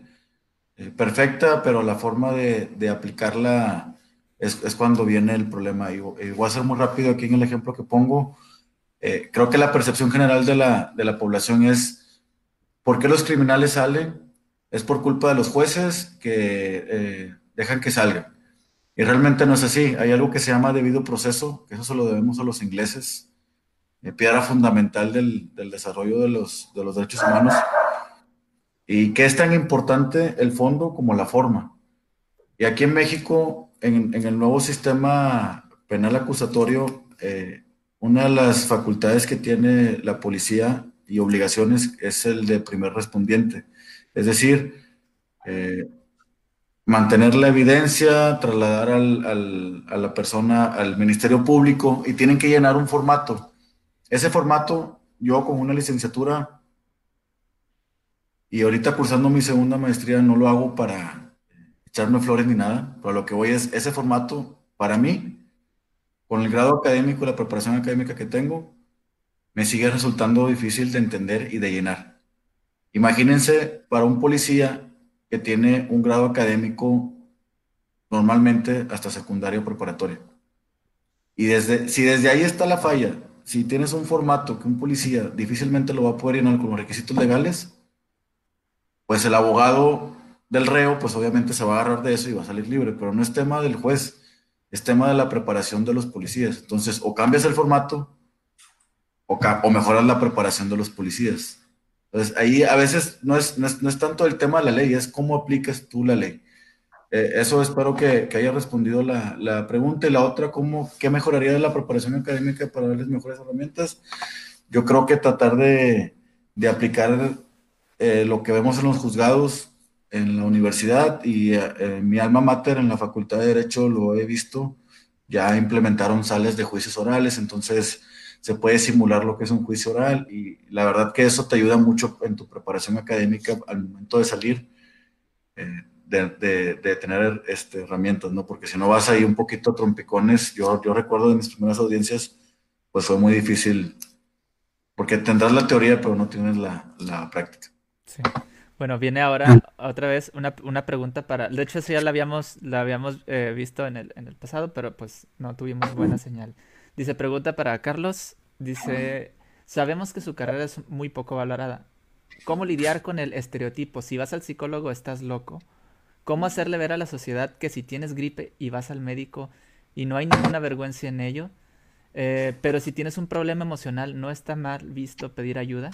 S3: perfecta, pero la forma de, aplicarla es, cuando viene el problema. Y, voy a ser muy rápido aquí en el ejemplo que pongo. creo que la percepción general de la, de la población es, ¿por qué los criminales salen? Es por culpa de los jueces que dejan que salgan. Y realmente no es así. Hay algo que se llama debido proceso, que eso se lo debemos a los ingleses, eh, piedra fundamental del, desarrollo de los, de los derechos humanos. Y que es tan importante el fondo como la forma. Y aquí en México, en, el nuevo sistema penal acusatorio, eh, una de las facultades que tiene la policía y obligaciones es el de primer respondiente. Es decir, eh, mantener la evidencia, trasladar a la persona al Ministerio Público y tienen que llenar un formato. Ese formato, yo con una licenciatura y ahorita cursando mi segunda maestría no lo hago para echarme flores ni nada, pero lo que voy es, ese formato, para mí, con el grado académico la preparación académica que tengo, me sigue resultando difícil de entender y de llenar. Imagínense para un policía que tiene un grado académico normalmente hasta secundario preparatoria. Y desde, si desde ahí está la falla, si tienes un formato que un policía difícilmente lo va a poder llenar con los requisitos legales, pues el abogado del reo, pues obviamente se va a agarrar de eso y va a salir libre, pero no es tema del juez, es tema de la preparación de los policías. Entonces, o cambias el formato o, o mejoras la preparación de los policías. Entonces, ahí a veces no es, no es, tanto el tema de la ley, es cómo aplicas tú la ley. Eh, eso espero que, que haya respondido la, la, pregunta. Y la otra, ¿cómo, ¿qué mejoraría de la preparación académica para darles mejores herramientas? Yo creo que tratar de, de aplicar eh, lo que vemos en los juzgados en la universidad y en eh, mi alma mater en la Facultad de Derecho lo he visto, ya implementaron sales de juicios orales, entonces se puede simular lo que es un juicio oral y la verdad que eso te ayuda mucho en tu preparación académica al momento de salir, eh, de, tener este, herramientas, ¿no? Porque si no vas ahí un poquito a trompicones, yo, yo recuerdo de mis primeras audiencias, pues fue muy difícil, porque tendrás la teoría, pero no tienes la, la práctica.
S1: Sí. Bueno, viene ahora otra vez una, una, pregunta para... De hecho, eso ya la habíamos, la habíamos eh, visto en el, en el pasado, pero pues no tuvimos buena señal. Dice, pregunta para Carlos. Dice, sabemos que su carrera es muy poco valorada. ¿Cómo lidiar con el estereotipo? Si vas al psicólogo estás loco. ¿Cómo hacerle ver a la sociedad que si tienes gripe y vas al médico y no hay ninguna vergüenza en ello? Eh, pero si tienes un problema emocional, ¿no está mal visto pedir ayuda?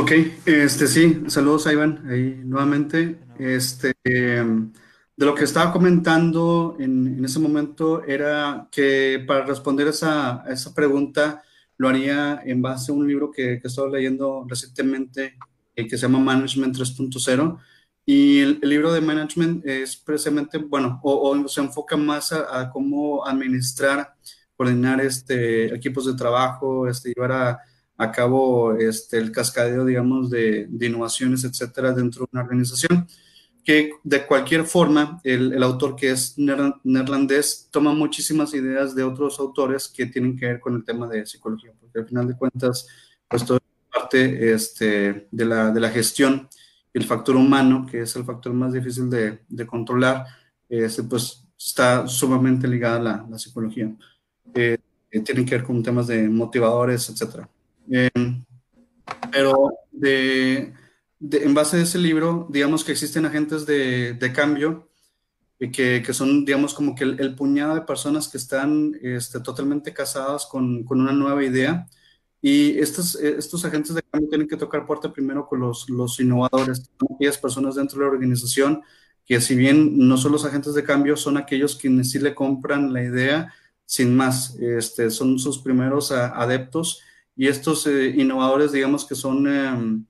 S2: Ok, este sí, saludos a Iván ahí nuevamente. Este, em, de lo que estaba comentando en, ese momento era que para responder esa, a esa pregunta lo haría en base a un libro que, que estaba leyendo recientemente eh, que se llama Management 3.0 y el, libro de Management es precisamente, bueno, o, se enfoca más a, cómo administrar, coordinar este, equipos de trabajo, este, llevar a, a cabo este, el cascadeo, digamos, de, de innovaciones, etcétera, dentro de una organización que de cualquier forma el, autor que es neerlandés toma muchísimas ideas de otros autores que tienen que ver con el tema de psicología, porque al final de cuentas, pues toda parte este, de, la, de la gestión, el factor humano, que es el factor más difícil de, de controlar, este, pues está sumamente ligada a la, la psicología. Eh, tienen que ver con temas de motivadores, etc. Eh, pero de en base a ese libro, digamos que existen agentes de, de cambio que, que, son, digamos, como que el, puñado de personas que están este, totalmente casadas con, con, una nueva idea. Y estos, estos agentes de cambio tienen que tocar puerta primero con los, los innovadores, aquellas personas dentro de la organización que si bien no son los agentes de cambio, son aquellos quienes sí le compran la idea sin más, este, son sus primeros adeptos y estos eh, innovadores, digamos que son... Em,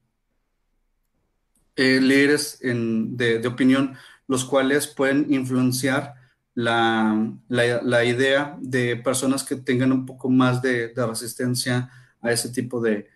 S2: eh, líderes de, opinión, los cuales pueden influenciar la, la, idea de personas que tengan un poco más de, resistencia a ese tipo de,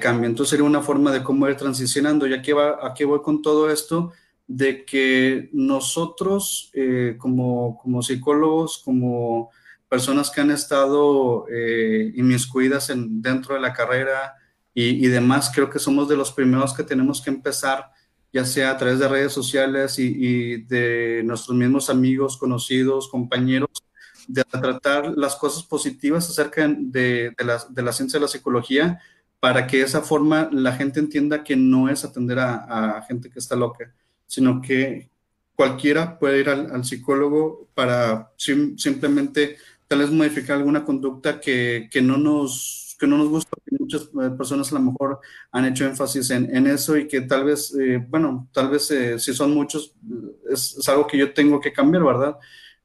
S2: cambio. Entonces sería una forma de cómo ir transicionando. Y aquí, va, aquí voy con todo esto, de que nosotros eh, como, como psicólogos, como personas que han estado eh, inmiscuidas en, dentro de la carrera y, demás, creo que somos de los primeros que tenemos que empezar, ya sea a través de redes sociales y, de nuestros mismos amigos, conocidos, compañeros, de tratar las cosas positivas acerca de, la, de la ciencia de la psicología para que de esa forma la gente entienda que no es atender a, gente que está loca, sino que cualquiera puede ir al, psicólogo para simplemente tal vez modificar alguna conducta que, no nos, que no nos gusta, que muchas eh, personas a lo mejor han hecho énfasis en, eso y que tal vez, eh, bueno, tal vez eh, si son muchos, es, algo que yo tengo que cambiar, ¿verdad?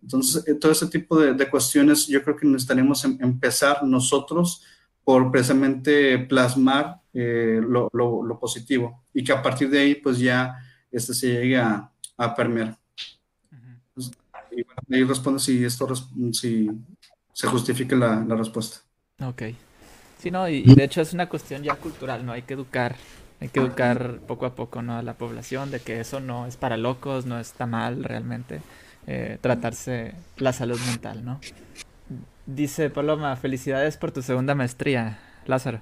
S2: Entonces, todo ese tipo de, cuestiones yo creo que necesitaremos em, empezar nosotros por precisamente plasmar lo, positivo y que a partir de ahí pues ya este se llegue a, a permear y bueno, ahí responde si esto si se justifica la, la respuesta.
S1: Ok. Sí, no, y, de hecho es una cuestión ya cultural, ¿no? Hay que educar, hay que educar poco a poco, ¿no? A la población de que eso no es para locos, no está mal realmente eh, tratarse la salud mental, ¿no? Dice Paloma, felicidades por tu segunda maestría, Lázaro.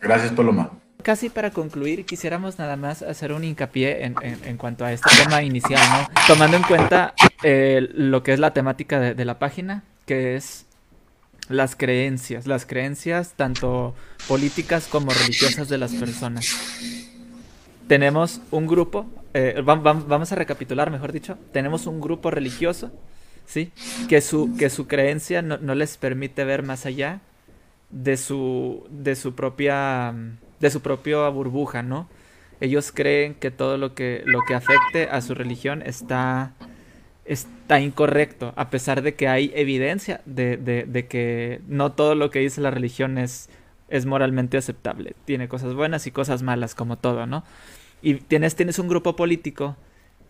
S3: Gracias, Paloma
S1: casi para concluir, quisiéramos nada más hacer un hincapié en, en, cuanto a este tema inicial, ¿no? Tomando en cuenta eh, lo que es la temática de, la página, que es las creencias, las creencias tanto políticas como religiosas de las personas. Tenemos un grupo, eh, vamos a recapitular, mejor dicho, tenemos un grupo religioso, ¿sí? Que su, que su creencia no, no les permite ver más allá de su, de su propia de su propia burbuja, ¿no? Ellos creen que todo lo que, lo que afecte a su religión está, está incorrecto, a pesar de que hay evidencia de, de, que no todo lo que dice la religión es, es moralmente aceptable. Tiene cosas buenas y cosas malas, como todo, ¿no? Y tienes, tienes un grupo político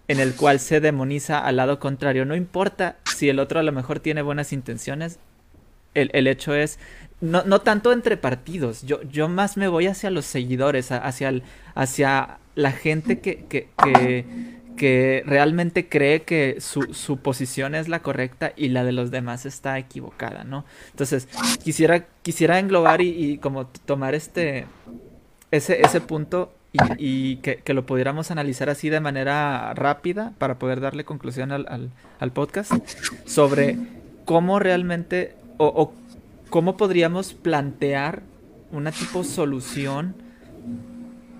S1: en el cual se demoniza al lado contrario. No importa si el otro a lo mejor tiene buenas intenciones, el, el hecho es no, no tanto entre partidos, yo, yo más me voy hacia los seguidores, hacia, hacia la gente que, que, que, realmente cree que su, su, posición es la correcta y la de los demás está equivocada, ¿no? Entonces, quisiera, quisiera englobar y, como tomar este, ese, ese punto y, que, que, lo pudiéramos analizar así de manera rápida para poder darle conclusión al, al, podcast sobre cómo realmente ¿cómo podríamos plantear una tipo solución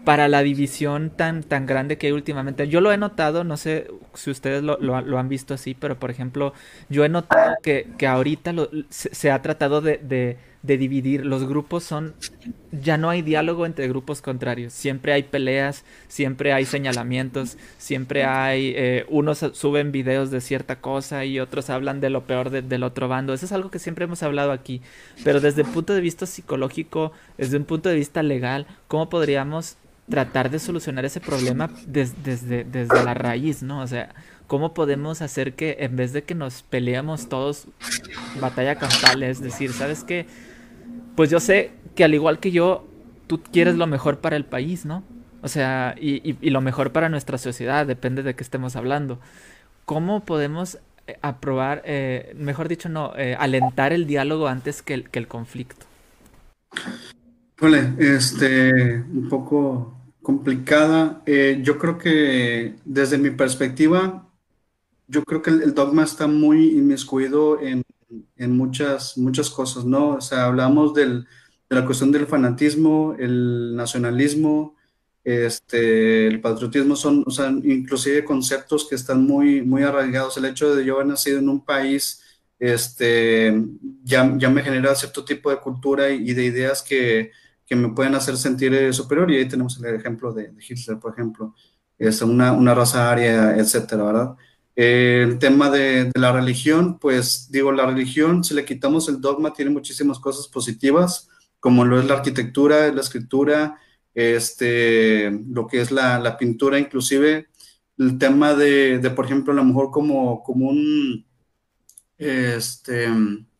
S1: para la división tan, tan grande que hay últimamente? Yo lo he notado, no sé si ustedes lo, lo, han visto así, pero por ejemplo, yo he notado que, que ahorita se, ha tratado de dividir. Los grupos son, ya no hay diálogo entre grupos contrarios. Siempre hay peleas, siempre hay señalamientos, siempre hay, eh, unos suben videos de cierta cosa y otros hablan de lo peor del otro bando. Eso es algo que siempre hemos hablado aquí. Pero desde el punto de vista psicológico, desde un punto de vista legal, ¿cómo podríamos tratar de solucionar ese problema desde, desde la raíz, ¿no? O sea, ¿cómo podemos hacer que en vez de que nos peleamos todos batalla campal, es decir, ¿sabes qué? Pues yo sé que al igual que yo, tú quieres lo mejor para el país, ¿no? O sea, y, lo mejor para nuestra sociedad, depende de qué estemos hablando. ¿Cómo podemos eh, aprobar, eh, mejor dicho, no, eh, alentar el diálogo antes que el, que el conflicto?
S2: Vale, este, un poco complicada. yo creo que desde mi perspectiva, yo creo que el dogma está muy inmiscuido en en muchas, muchas cosas, ¿no? O sea, hablamos del, de la cuestión del fanatismo, el nacionalismo, este, el patriotismo, son, o sea, inclusive conceptos que están muy, muy arraigados. El hecho de yo haber nacido en un país, este, ya, ya me genera cierto tipo de cultura y, de ideas que, que, me pueden hacer sentir eh, superior. Y ahí tenemos el ejemplo de, Hitler, por ejemplo, es una, una raza aria, etcétera, ¿verdad? El tema de, la religión, pues digo, la religión, si le quitamos el dogma, tiene muchísimas cosas positivas, como lo es la arquitectura, la escritura, este, lo que es la, pintura, inclusive el tema de, por ejemplo, a lo mejor como, como un, este,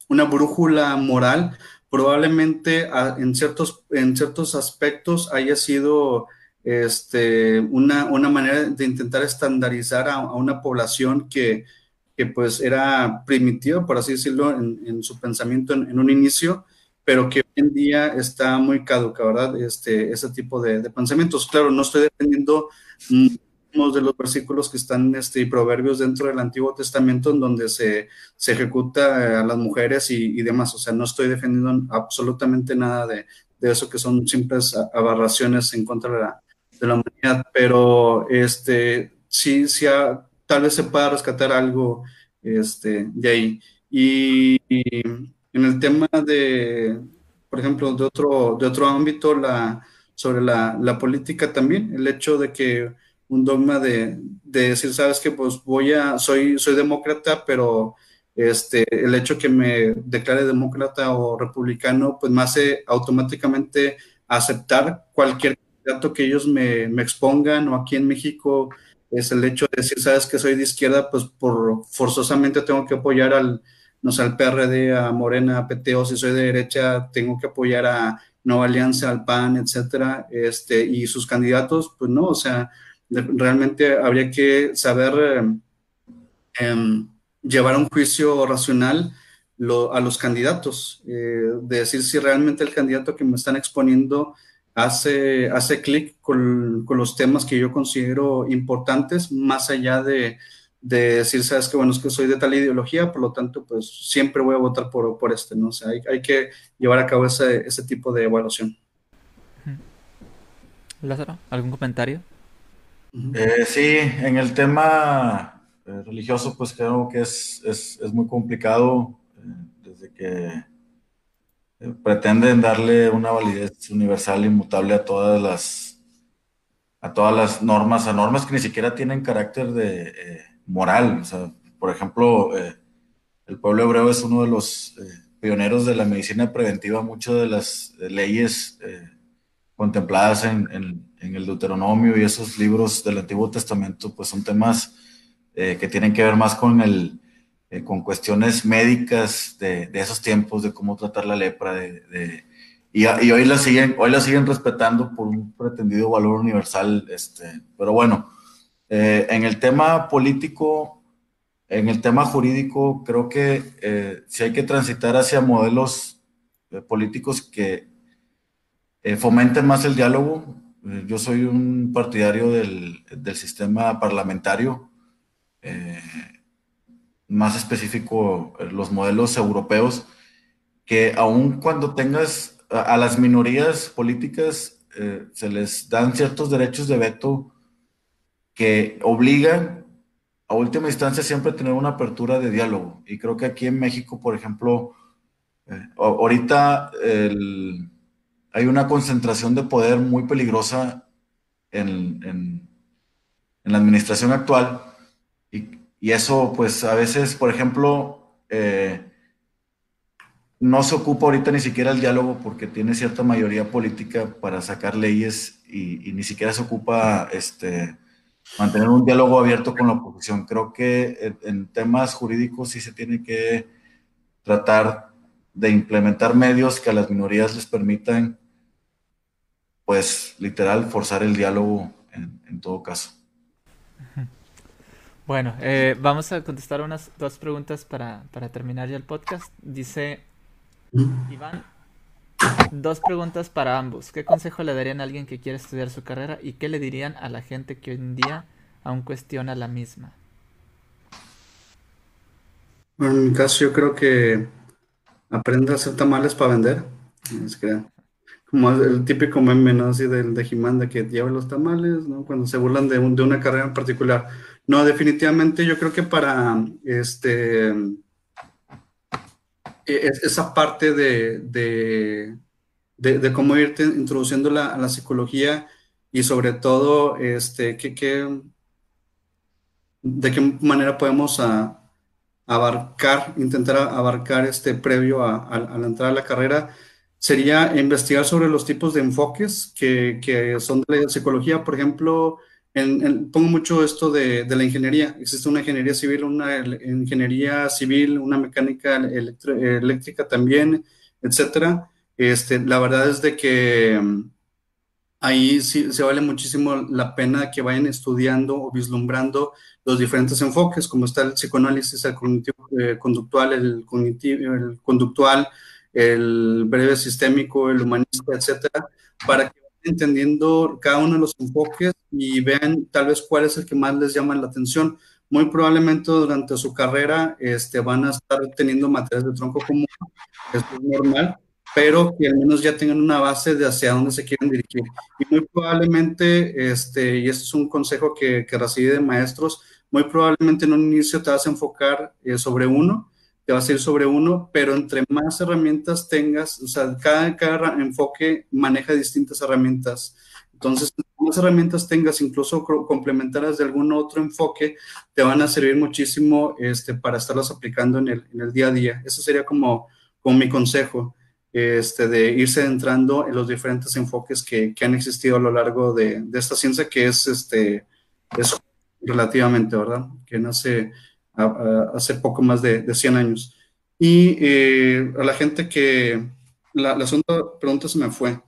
S2: una brújula moral, probablemente en, ciertos, en ciertos aspectos haya sido este, una, una manera de intentar estandarizar a, una población que, que pues era primitivo, por así decirlo, en, su pensamiento en, un inicio, pero que hoy en día está muy caduca, ¿verdad? Este, ese tipo de, pensamientos. Claro, no estoy defendiendo de los versículos que están este, proverbios dentro del Antiguo Testamento en donde se, se ejecuta a las mujeres y, y, demás. O sea, no estoy defendiendo absolutamente nada de, de eso que son simples aberraciones en contra de la, de la humanidad, pero este, sí, sí tal vez se pueda rescatar algo este, de ahí. Y, en el tema de, por ejemplo, de otro, de otro ámbito, la, sobre la, la política también, el hecho de que un dogma de, de, decir, sabes que pues voy a, soy, soy demócrata, pero este, el hecho que me declare demócrata o republicano, pues me hace automáticamente aceptar cualquier dato que ellos me, expongan o aquí en México es el hecho de decir, sabes que soy de izquierda, pues por forzosamente tengo que apoyar al, no sé, al PRD, a Morena, a PT, o si soy de derecha, tengo que apoyar a Nueva Alianza, al PAN, etcétera, este, y sus candidatos, pues no, o sea, realmente habría que saber em, em, llevar un juicio racional a los candidatos, eh, de decir si realmente el candidato que me están exponiendo hace, hace clic con, los temas que yo considero importantes, más allá de, decir, sabes que bueno, es que soy de tal ideología, por lo tanto, pues siempre voy a votar por, por este, ¿no? O sea, hay, que llevar a cabo ese, ese tipo de evaluación.
S1: Lázaro, ¿algún comentario?
S3: Eh, sí, en el tema eh, religioso, pues creo que es, es, es muy complicado eh, desde que pretenden darle una validez universal inmutable a todas las a todas las normas, a normas que ni siquiera tienen carácter de eh, moral. Por ejemplo, eh, el pueblo hebreo es uno de los eh, pioneros de la medicina preventiva. Muchas de las leyes contempladas en, en, el Deuteronomio y esos libros del Antiguo Testamento, pues son temas que tienen que ver más con el, eh, con cuestiones médicas de, de, esos tiempos, de cómo tratar la lepra, de, y, y, hoy, la siguen, hoy la siguen respetando por un pretendido valor universal. Este, pero bueno, eh, en el tema político, en el tema jurídico, creo que eh, si hay que transitar hacia modelos políticos que fomenten más el diálogo. yo soy un partidario del, del sistema parlamentario más específico eh, los modelos europeos, que aun cuando tengas a, las minorías políticas, eh, se les dan ciertos derechos de veto que obligan a última instancia siempre a tener una apertura de diálogo. Y creo que aquí en México, por ejemplo, eh, ahorita hay una concentración de poder muy peligrosa en, en, en la administración actual y, eso, pues a veces, por ejemplo, eh, no se ocupa ahorita ni siquiera el diálogo porque tiene cierta mayoría política para sacar leyes y, ni siquiera se ocupa este, mantener un diálogo abierto con la oposición. Creo que en, temas jurídicos sí se tiene que tratar de implementar medios que a las minorías les permitan, pues literal, forzar el diálogo en todo caso.
S1: Bueno, eh, vamos a contestar unas dos preguntas para, terminar ya el podcast. Dice Iván, dos preguntas para ambos. ¿Qué consejo le darían a alguien que quiere estudiar su carrera y qué le dirían a la gente que hoy en día aún cuestiona la misma?
S2: Bueno, en mi caso yo creo que aprende a hacer tamales para vender. Es que como el típico meme, ¿no? Así del de Jimán, que lleva los tamales, ¿no? Cuando se burlan de, de una carrera en particular. No, definitivamente yo creo que para este e, esa parte de, de, cómo irte introduciendo la, a la psicología y sobre todo este, de qué manera podemos abarcar, intentar abarcar este previo a, a, la entrada a la carrera, sería investigar sobre los tipos de enfoques que, que son de la psicología, por ejemplo, pongo mucho esto de, la ingeniería. Existe una ingeniería civil, una ingeniería civil, una mecánica eléctrica también, etcétera. Este, la verdad es de que ahí sí se vale muchísimo la pena que vayan estudiando o vislumbrando los diferentes enfoques, como está el psicoanálisis, el cognitivo, eh, conductual, el, cognitivo, el conductual, el breve sistémico, el humanista, etcétera, para que entendiendo cada uno de los enfoques y vean tal vez cuál es el que más les llama la atención. Muy probablemente durante su carrera este, van a estar teniendo materias de tronco común, esto es normal, pero que al menos ya tengan una base de hacia dónde se quieren dirigir. Y muy probablemente, este, y este es un consejo que, que recibí de maestros, muy probablemente en un inicio te vas a enfocar eh, sobre uno, te vas a ir sobre uno, pero entre más herramientas tengas, o sea, cada, cada enfoque maneja distintas herramientas. Entonces, más herramientas tengas, incluso complementarias de algún otro enfoque, te van a servir muchísimo este, para estarlas aplicando en el, en el día a día. Eso sería como, como mi consejo este, de irse entrando en los diferentes enfoques que, que han existido a lo largo de, de, esta ciencia, que es, este, es relativamente, ¿verdad? Que nace a, a, hace poco más de, de 100 años. Y eh, a la gente que... La, la segunda pregunta se me fue.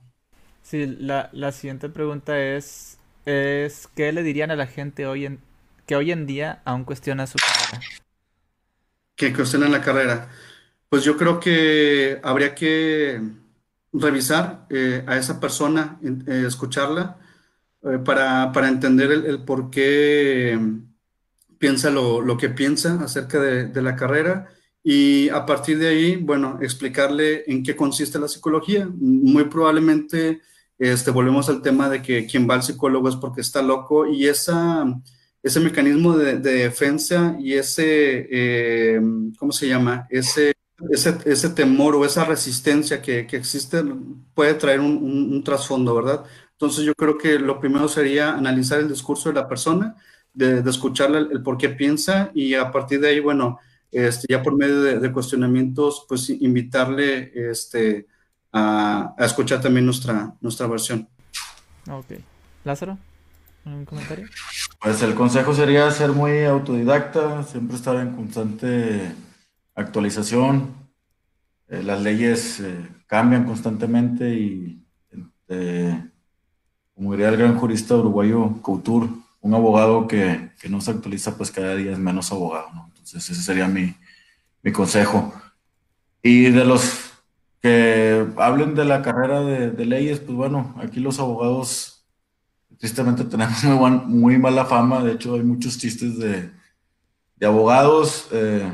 S1: Sí, la, la siguiente pregunta es, es, ¿qué le dirían a la gente hoy en, que hoy en día aún cuestiona su carrera?
S2: Que cuestionan la carrera. Pues yo creo que habría que revisar eh, a esa persona, eh, escucharla, para, para, entender el, el por qué piensa lo, que piensa acerca de, la carrera y a partir de ahí, bueno, explicarle en qué consiste la psicología. Muy probablemente este, volvemos al tema de que quien va al psicólogo es porque está loco y esa, ese mecanismo de, de defensa y ese, eh, ¿cómo se llama? Ese ese, ese, temor o esa resistencia que, que existe puede traer un, trasfondo, ¿verdad? Entonces yo creo que lo primero sería analizar el discurso de la persona, de, de escucharle el, el, por qué piensa y a partir de ahí, bueno, este, ya por medio de, de cuestionamientos, pues invitarle este, a, a, escuchar también nuestra, nuestra versión.
S1: Ok. Lázaro, ¿un comentario?
S3: Pues el consejo sería ser muy autodidacta, siempre estar en constante actualización. Eh, las leyes eh, cambian constantemente y, eh, como diría el gran jurista uruguayo Couture, un abogado que, que, no se actualiza, pues cada día es menos abogado, ¿no? Entonces ese sería mi, mi consejo. Y de los que hablen de la carrera de, de, leyes, pues bueno, aquí los abogados tristemente <laughs> tenemos muy, muy mala fama, de hecho hay muchos chistes de, de abogados. Eh,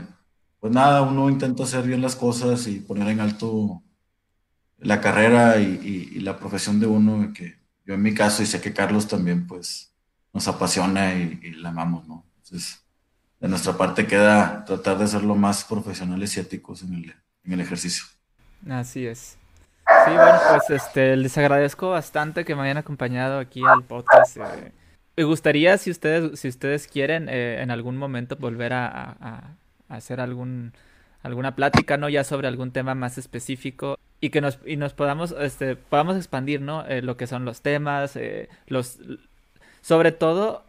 S3: pues nada, uno intenta hacer bien las cosas y poner en alto la carrera y, y, y, la profesión de uno, que yo en mi caso, y sé que Carlos también, pues nos apasiona y, y la amamos, ¿no? Entonces, de nuestra parte queda tratar de ser lo más profesionales y éticos en el, en el ejercicio.
S1: Así es. Sí, bueno, pues este, les agradezco bastante que me hayan acompañado aquí al podcast. Eh, me gustaría, si ustedes, si ustedes quieren, eh, en algún momento volver a, hacer algún alguna plática, ¿no? Ya sobre algún tema más específico y que nos, y nos podamos, este, podamos expandir, ¿no? Eh, lo que son los temas, eh, los, sobre todo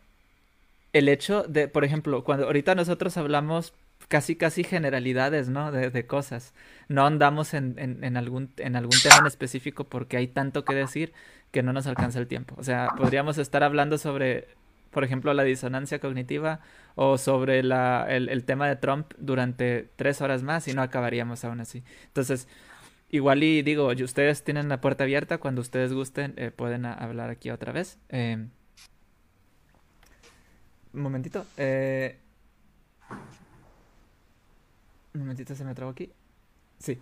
S1: el hecho de, por ejemplo, cuando ahorita nosotros hablamos casi, casi generalidades, ¿no? De, cosas. No andamos en, en, algún, en algún tema en específico porque hay tanto que decir que no nos alcanza el tiempo. O sea, podríamos estar hablando sobre por ejemplo, la disonancia cognitiva o sobre la, el, el, tema de Trump durante tres horas más y no acabaríamos aún así. Entonces, igual y digo, ustedes tienen la puerta abierta, cuando ustedes gusten eh, pueden hablar aquí otra vez. Eh, un momentito. Eh, un momentito, se me trabó aquí. Sí.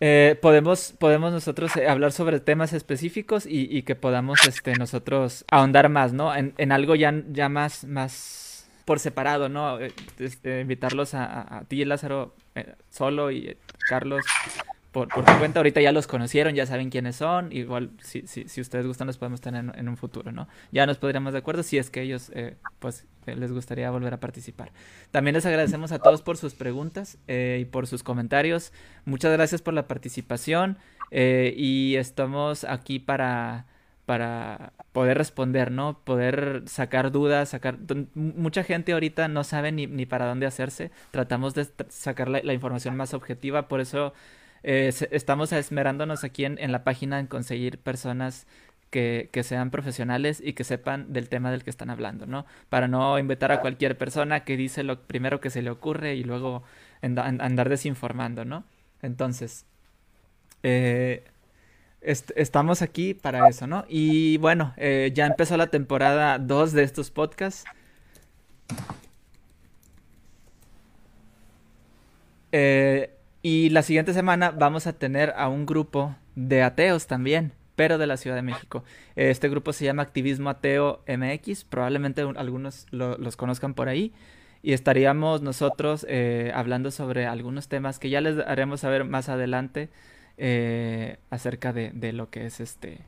S1: Eh, podemos, podemos nosotros eh, hablar sobre temas específicos y, y, que podamos este, nosotros ahondar más, ¿no? En, en algo ya, ya más, más por separado, ¿no? Este, invitarlos a, a, a ti, Lázaro, solo y Carlos por, por tu cuenta. Ahorita ya los conocieron, ya saben quiénes son. Igual, si, si, si ustedes gustan, los podemos tener en, un futuro, ¿no? Ya nos podríamos de acuerdo si es que ellos, eh, pues, les gustaría volver a participar. También les agradecemos a todos por sus preguntas eh, y por sus comentarios. Muchas gracias por la participación eh, y estamos aquí para para poder responder, ¿no? Poder sacar dudas, sacar... Mucha gente ahorita no sabe ni, ni para dónde hacerse. Tratamos de sacar la, la información más objetiva, por eso eh, estamos esmerándonos aquí en, en, la página en conseguir personas que, que, sean profesionales y que sepan del tema del que están hablando, ¿no? Para no invitar a cualquier persona que dice lo primero que se le ocurre y luego andar desinformando, ¿no? Entonces, eh, estamos aquí para eso, ¿no? Y bueno, eh, ya empezó la temporada 2 de estos podcasts. Eh, y la siguiente semana vamos a tener a un grupo de ateos también, pero de la Ciudad de México. Este grupo se llama Activismo Ateo MX, probablemente algunos los conozcan por ahí. Y estaríamos nosotros eh, hablando sobre algunos temas que ya les haremos saber más adelante eh, acerca de, de, lo que es este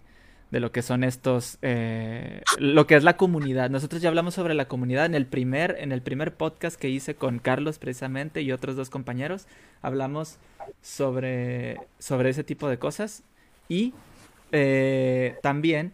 S1: de lo que son estos eh, lo que es la comunidad nosotros ya hablamos sobre la comunidad en el primer en el primer podcast que hice con Carlos precisamente y otros dos compañeros hablamos sobre sobre ese tipo de cosas y eh, también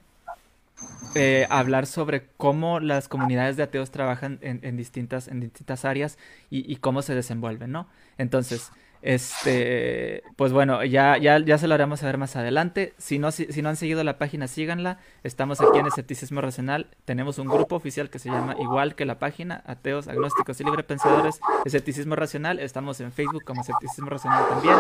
S1: hablar sobre cómo las comunidades de ateos trabajan en, distintas, en distintas áreas y, y, cómo se desenvuelven, ¿no? Entonces, este, pues bueno, ya, ya, ya se lo haremos saber más adelante. Si no, si, no han seguido la página, síganla. Estamos aquí en Escepticismo Racional. Tenemos un grupo oficial que se llama igual que la página, Ateos, Agnósticos y Libre Pensadores, Escepticismo Racional. Estamos en Facebook como Escepticismo Racional también.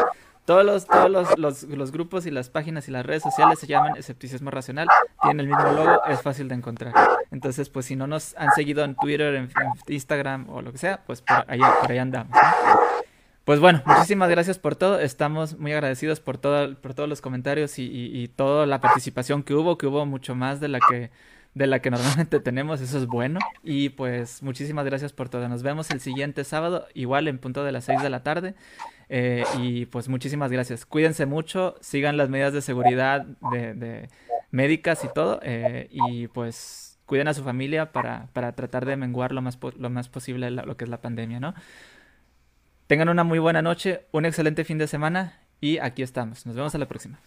S1: Todos los, todos los, los, los, grupos y las páginas y las redes sociales se llaman Escepticismo Racional. Tienen el mismo logo, es fácil de encontrar. Entonces, pues si no nos han seguido en Twitter, en, Instagram o lo que sea, pues por ahí, por ahí andamos. Pues bueno, muchísimas gracias por todo. Estamos muy agradecidos por, todo, por todos los comentarios y, toda la participación que hubo, que hubo mucho más de la que, de la que <laughs> normalmente tenemos. Eso es bueno. Y pues muchísimas gracias por todo. Nos vemos el siguiente sábado, igual en punto de las 6 de la tarde. Eh, y pues muchísimas gracias. Cuídense mucho, sigan las medidas de seguridad de, médicas y todo. Eh, y pues cuiden a su familia para, para tratar de menguar lo más, lo más posible lo que es la pandemia, ¿no? Tengan una muy buena noche, un excelente fin de semana y aquí estamos. Nos vemos a la próxima.